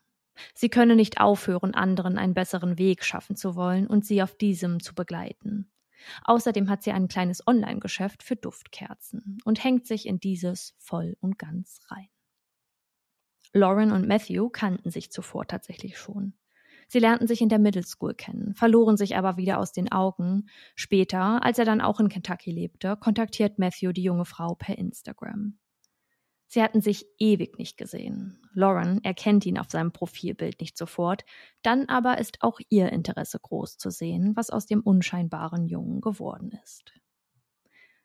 Sie könne nicht aufhören, anderen einen besseren Weg schaffen zu wollen und sie auf diesem zu begleiten. Außerdem hat sie ein kleines Online-Geschäft für Duftkerzen und hängt sich in dieses voll und ganz rein. Lauren und Matthew kannten sich zuvor tatsächlich schon. Sie lernten sich in der Middle School kennen, verloren sich aber wieder aus den Augen. Später, als er dann auch in Kentucky lebte, kontaktiert Matthew die junge Frau per Instagram. Sie hatten sich ewig nicht gesehen. Lauren erkennt ihn auf seinem Profilbild nicht sofort, dann aber ist auch ihr Interesse groß zu sehen, was aus dem unscheinbaren Jungen geworden ist.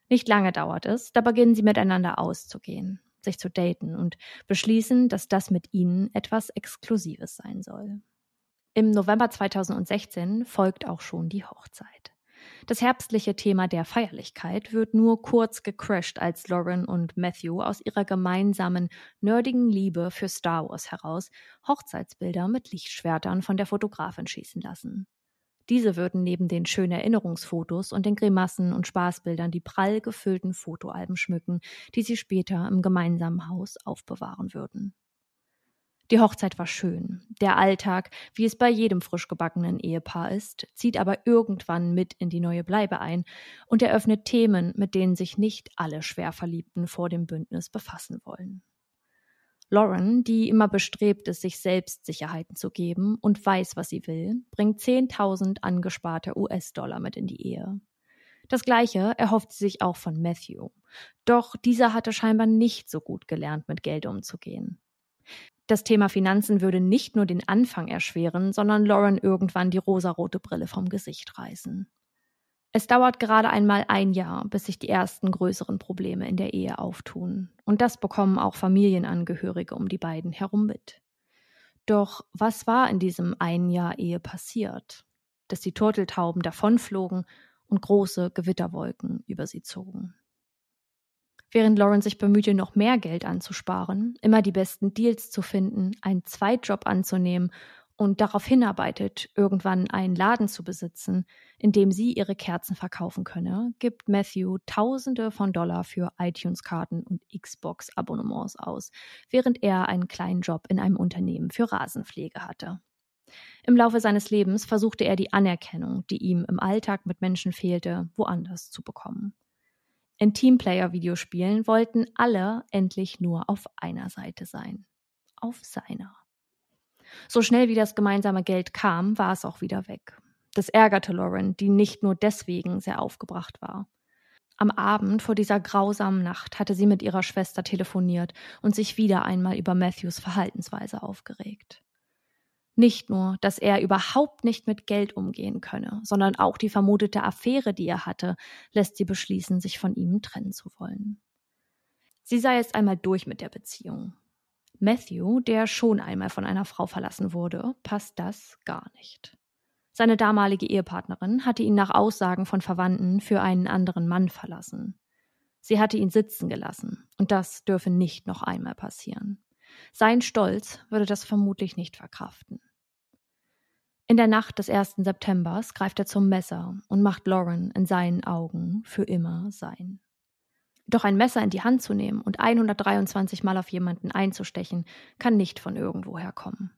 Nicht lange dauert es, da beginnen sie miteinander auszugehen, sich zu daten und beschließen, dass das mit ihnen etwas Exklusives sein soll. Im November 2016 folgt auch schon die Hochzeit. Das herbstliche Thema der Feierlichkeit wird nur kurz gecrashed, als Lauren und Matthew aus ihrer gemeinsamen nerdigen Liebe für Star Wars heraus Hochzeitsbilder mit Lichtschwertern von der Fotografin schießen lassen. Diese würden neben den schönen Erinnerungsfotos und den Grimassen und Spaßbildern die prall gefüllten Fotoalben schmücken, die sie später im gemeinsamen Haus aufbewahren würden. Die Hochzeit war schön. Der Alltag, wie es bei jedem frisch gebackenen Ehepaar ist, zieht aber irgendwann mit in die neue Bleibe ein und eröffnet Themen, mit denen sich nicht alle Schwerverliebten vor dem Bündnis befassen wollen. Lauren, die immer bestrebt ist, sich selbst Sicherheiten zu geben und weiß, was sie will, bringt 10.000 angesparte US-Dollar mit in die Ehe. Das Gleiche erhofft sie sich auch von Matthew. Doch dieser hatte scheinbar nicht so gut gelernt, mit Geld umzugehen. Das Thema Finanzen würde nicht nur den Anfang erschweren, sondern Lauren irgendwann die rosarote Brille vom Gesicht reißen. Es dauert gerade einmal ein Jahr, bis sich die ersten größeren Probleme in der Ehe auftun. Und das bekommen auch Familienangehörige um die beiden herum mit. Doch was war in diesem einen Jahr Ehe passiert? Dass die Turteltauben davonflogen und große Gewitterwolken über sie zogen. Während Lauren sich bemühte, noch mehr Geld anzusparen, immer die besten Deals zu finden, einen Zweitjob anzunehmen und darauf hinarbeitet, irgendwann einen Laden zu besitzen, in dem sie ihre Kerzen verkaufen könne, gibt Matthew Tausende von Dollar für iTunes-Karten und Xbox-Abonnements aus, während er einen kleinen Job in einem Unternehmen für Rasenpflege hatte. Im Laufe seines Lebens versuchte er die Anerkennung, die ihm im Alltag mit Menschen fehlte, woanders zu bekommen. In Teamplayer-Videospielen wollten alle endlich nur auf einer Seite sein. Auf seiner. So schnell wie das gemeinsame Geld kam, war es auch wieder weg. Das ärgerte Lauren, die nicht nur deswegen sehr aufgebracht war. Am Abend vor dieser grausamen Nacht hatte sie mit ihrer Schwester telefoniert und sich wieder einmal über Matthews Verhaltensweise aufgeregt. Nicht nur, dass er überhaupt nicht mit Geld umgehen könne, sondern auch die vermutete Affäre, die er hatte, lässt sie beschließen, sich von ihm trennen zu wollen. Sie sei jetzt einmal durch mit der Beziehung. Matthew, der schon einmal von einer Frau verlassen wurde, passt das gar nicht. Seine damalige Ehepartnerin hatte ihn nach Aussagen von Verwandten für einen anderen Mann verlassen. Sie hatte ihn sitzen gelassen, und das dürfe nicht noch einmal passieren. Sein Stolz würde das vermutlich nicht verkraften. In der Nacht des 1. Septembers greift er zum Messer und macht Lauren in seinen Augen für immer sein. Doch ein Messer in die Hand zu nehmen und 123 Mal auf jemanden einzustechen, kann nicht von irgendwoher kommen.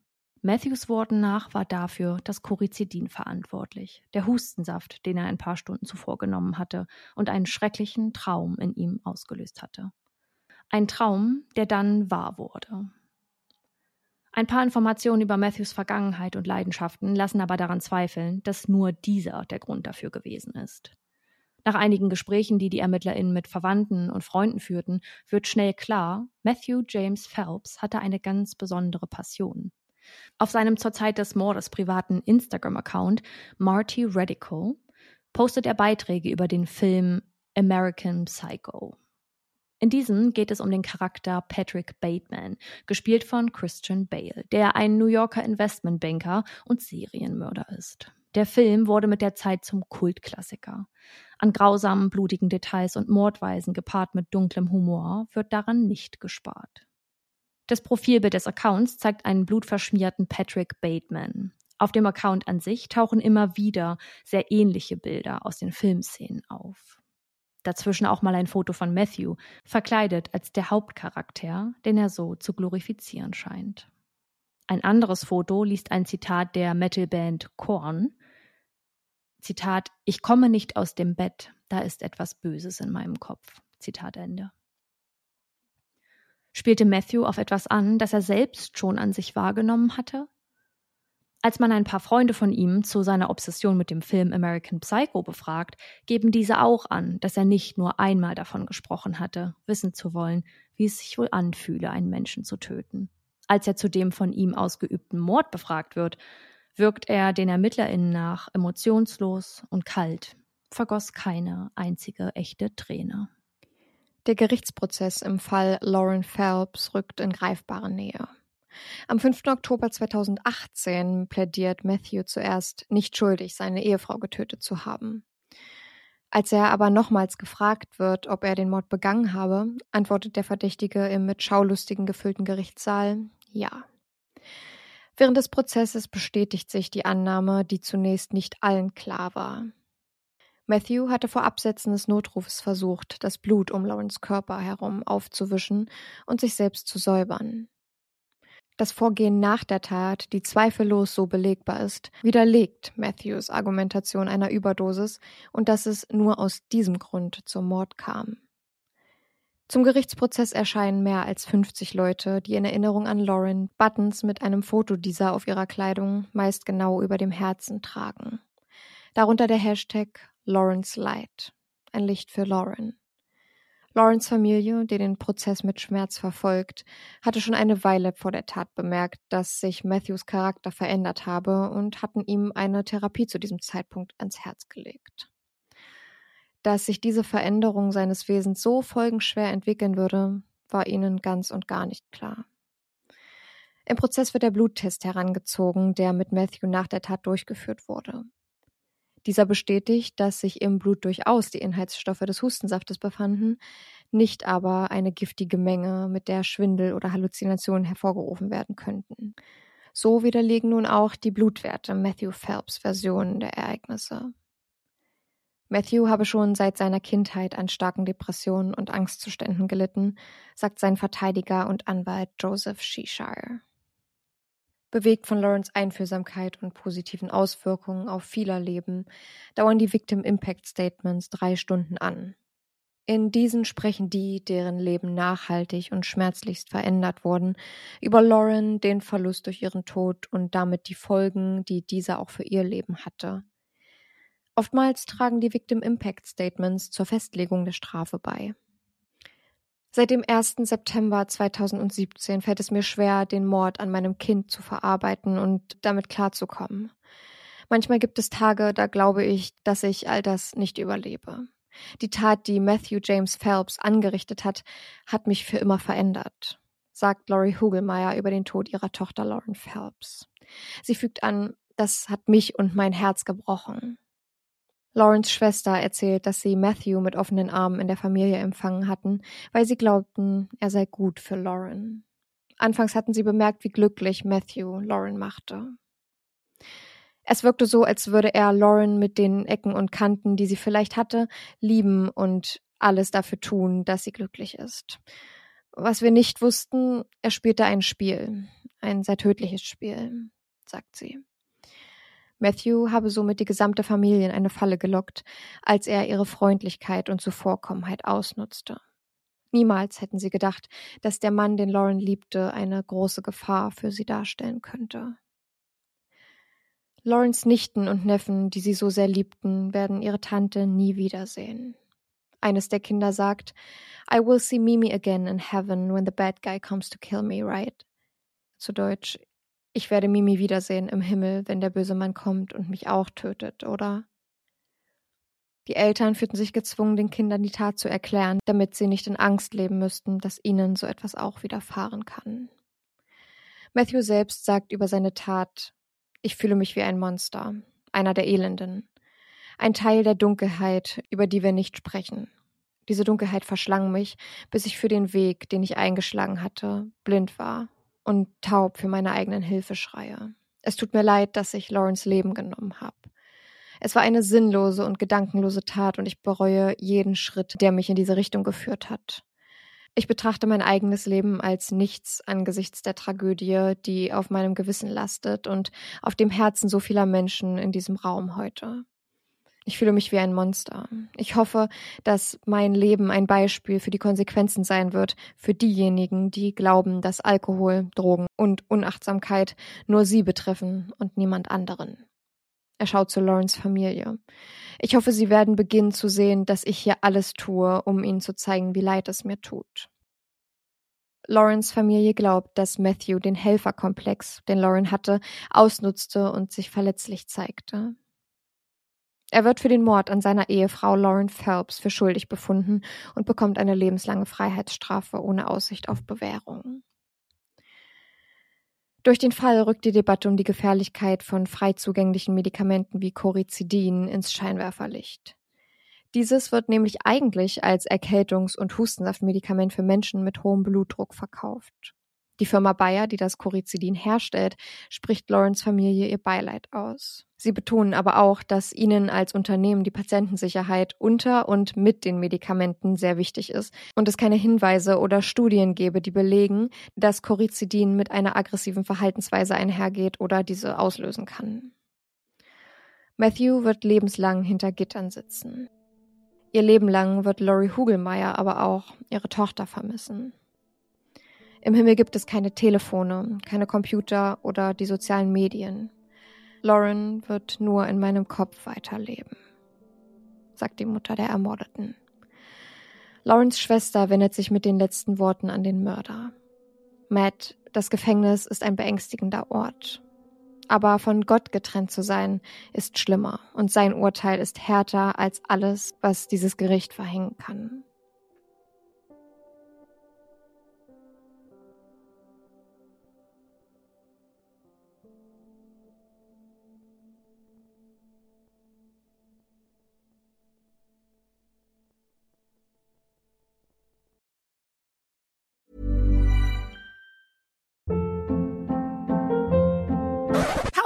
Matthews Worten nach war dafür das Corizidin verantwortlich, der Hustensaft, den er ein paar Stunden zuvor genommen hatte und einen schrecklichen Traum in ihm ausgelöst hatte. Ein Traum, der dann wahr wurde. Ein paar Informationen über Matthews Vergangenheit und Leidenschaften lassen aber daran zweifeln, dass nur dieser der Grund dafür gewesen ist. Nach einigen Gesprächen, die die ErmittlerInnen mit Verwandten und Freunden führten, wird schnell klar, Matthew James Phelps hatte eine ganz besondere Passion. Auf seinem zur Zeit des Mordes privaten Instagram-Account Marty Radical postet er Beiträge über den Film American Psycho. In diesem geht es um den Charakter Patrick Bateman, gespielt von Christian Bale, der ein New Yorker Investmentbanker und Serienmörder ist. Der Film wurde mit der Zeit zum Kultklassiker. An grausamen, blutigen Details und Mordweisen gepaart mit dunklem Humor wird daran nicht gespart. Das Profilbild des Accounts zeigt einen blutverschmierten Patrick Bateman. Auf dem Account an sich tauchen immer wieder sehr ähnliche Bilder aus den Filmszenen auf. Dazwischen auch mal ein Foto von Matthew, verkleidet als der Hauptcharakter, den er so zu glorifizieren scheint. Ein anderes Foto liest ein Zitat der Metalband Korn. Zitat: Ich komme nicht aus dem Bett, da ist etwas Böses in meinem Kopf. Zitat Ende. Spielte Matthew auf etwas an, das er selbst schon an sich wahrgenommen hatte? Als man ein paar Freunde von ihm zu seiner Obsession mit dem Film American Psycho befragt, geben diese auch an, dass er nicht nur einmal davon gesprochen hatte, wissen zu wollen, wie es sich wohl anfühle, einen Menschen zu töten. Als er zu dem von ihm ausgeübten Mord befragt wird, wirkt er den ErmittlerInnen nach emotionslos und kalt, vergoss keine einzige echte Träne. Der Gerichtsprozess im Fall Lauren Phelps rückt in greifbare Nähe. Am 5. Oktober 2018 plädiert Matthew zuerst nicht schuldig, seine Ehefrau getötet zu haben. Als er aber nochmals gefragt wird, ob er den Mord begangen habe, antwortet der Verdächtige im mit Schaulustigen gefüllten Gerichtssaal ja. Während des Prozesses bestätigt sich die Annahme, die zunächst nicht allen klar war. Matthew hatte vor Absetzen des Notrufes versucht, das Blut um Lawrence Körper herum aufzuwischen und sich selbst zu säubern. Das Vorgehen nach der Tat, die zweifellos so belegbar ist, widerlegt Matthews Argumentation einer Überdosis und dass es nur aus diesem Grund zum Mord kam. Zum Gerichtsprozess erscheinen mehr als 50 Leute, die in Erinnerung an Lauren Buttons mit einem Foto dieser auf ihrer Kleidung meist genau über dem Herzen tragen. Darunter der Hashtag Lawrence Light, ein Licht für Lauren. Lawrence Familie, die den Prozess mit Schmerz verfolgt, hatte schon eine Weile vor der Tat bemerkt, dass sich Matthews Charakter verändert habe und hatten ihm eine Therapie zu diesem Zeitpunkt ans Herz gelegt. Dass sich diese Veränderung seines Wesens so folgenschwer entwickeln würde, war ihnen ganz und gar nicht klar. Im Prozess wird der Bluttest herangezogen, der mit Matthew nach der Tat durchgeführt wurde. Dieser bestätigt, dass sich im Blut durchaus die Inhaltsstoffe des Hustensaftes befanden, nicht aber eine giftige Menge, mit der Schwindel oder Halluzinationen hervorgerufen werden könnten. So widerlegen nun auch die Blutwerte Matthew Phelps Versionen der Ereignisse. Matthew habe schon seit seiner Kindheit an starken Depressionen und Angstzuständen gelitten, sagt sein Verteidiger und Anwalt Joseph Sheshire. Bewegt von Lawrence Einfühlsamkeit und positiven Auswirkungen auf vieler Leben, dauern die Victim Impact Statements drei Stunden an. In diesen sprechen die, deren Leben nachhaltig und schmerzlichst verändert wurden, über Lauren, den Verlust durch ihren Tod und damit die Folgen, die dieser auch für ihr Leben hatte. Oftmals tragen die Victim Impact Statements zur Festlegung der Strafe bei. Seit dem 1. September 2017 fällt es mir schwer, den Mord an meinem Kind zu verarbeiten und damit klarzukommen. Manchmal gibt es Tage, da glaube ich, dass ich all das nicht überlebe. Die Tat, die Matthew James Phelps angerichtet hat, hat mich für immer verändert, sagt Laurie Hugelmeier über den Tod ihrer Tochter Lauren Phelps. Sie fügt an, das hat mich und mein Herz gebrochen. Lawrence Schwester erzählt, dass sie Matthew mit offenen Armen in der Familie empfangen hatten, weil sie glaubten, er sei gut für Lauren. Anfangs hatten sie bemerkt, wie glücklich Matthew Lauren machte. Es wirkte so, als würde er Lauren mit den Ecken und Kanten, die sie vielleicht hatte, lieben und alles dafür tun, dass sie glücklich ist. Was wir nicht wussten, er spielte ein Spiel, ein sehr tödliches Spiel, sagt sie. Matthew habe somit die gesamte Familie in eine Falle gelockt, als er ihre Freundlichkeit und Zuvorkommenheit ausnutzte. Niemals hätten sie gedacht, dass der Mann, den Lauren liebte, eine große Gefahr für sie darstellen könnte. Laurens Nichten und Neffen, die sie so sehr liebten, werden ihre Tante nie wiedersehen. Eines der Kinder sagt, I will see Mimi again in heaven when the bad guy comes to kill me, right? Zu Deutsch, ich werde Mimi wiedersehen im Himmel, wenn der böse Mann kommt und mich auch tötet, oder? Die Eltern fühlten sich gezwungen, den Kindern die Tat zu erklären, damit sie nicht in Angst leben müssten, dass ihnen so etwas auch widerfahren kann. Matthew selbst sagt über seine Tat, ich fühle mich wie ein Monster, einer der Elenden, ein Teil der Dunkelheit, über die wir nicht sprechen. Diese Dunkelheit verschlang mich, bis ich für den Weg, den ich eingeschlagen hatte, blind war und taub für meine eigenen Hilfeschreie. Es tut mir leid, dass ich Lawrence Leben genommen habe. Es war eine sinnlose und gedankenlose Tat und ich bereue jeden Schritt, der mich in diese Richtung geführt hat. Ich betrachte mein eigenes Leben als nichts angesichts der Tragödie, die auf meinem Gewissen lastet und auf dem Herzen so vieler Menschen in diesem Raum heute. Ich fühle mich wie ein Monster. Ich hoffe, dass mein Leben ein Beispiel für die Konsequenzen sein wird, für diejenigen, die glauben, dass Alkohol, Drogen und Unachtsamkeit nur sie betreffen und niemand anderen. Er schaut zu Lawrence Familie. Ich hoffe, sie werden beginnen zu sehen, dass ich hier alles tue, um ihnen zu zeigen, wie leid es mir tut. Lawrence Familie glaubt, dass Matthew den Helferkomplex, den Lauren hatte, ausnutzte und sich verletzlich zeigte. Er wird für den Mord an seiner Ehefrau Lauren Phelps für schuldig befunden und bekommt eine lebenslange Freiheitsstrafe ohne Aussicht auf Bewährung. Durch den Fall rückt die Debatte um die Gefährlichkeit von frei zugänglichen Medikamenten wie Corizidin ins Scheinwerferlicht. Dieses wird nämlich eigentlich als Erkältungs- und Hustensaftmedikament für Menschen mit hohem Blutdruck verkauft. Die Firma Bayer, die das Corizidin herstellt, spricht Lawrence Familie ihr Beileid aus. Sie betonen aber auch, dass ihnen als Unternehmen die Patientensicherheit unter und mit den Medikamenten sehr wichtig ist und es keine Hinweise oder Studien gebe, die belegen, dass Corizidin mit einer aggressiven Verhaltensweise einhergeht oder diese auslösen kann. Matthew wird lebenslang hinter Gittern sitzen. Ihr Leben lang wird Laurie Hugelmeier aber auch ihre Tochter vermissen. Im Himmel gibt es keine Telefone, keine Computer oder die sozialen Medien. Lauren wird nur in meinem Kopf weiterleben, sagt die Mutter der Ermordeten. Laurens Schwester wendet sich mit den letzten Worten an den Mörder. Matt, das Gefängnis ist ein beängstigender Ort. Aber von Gott getrennt zu sein, ist schlimmer und sein Urteil ist härter als alles, was dieses Gericht verhängen kann.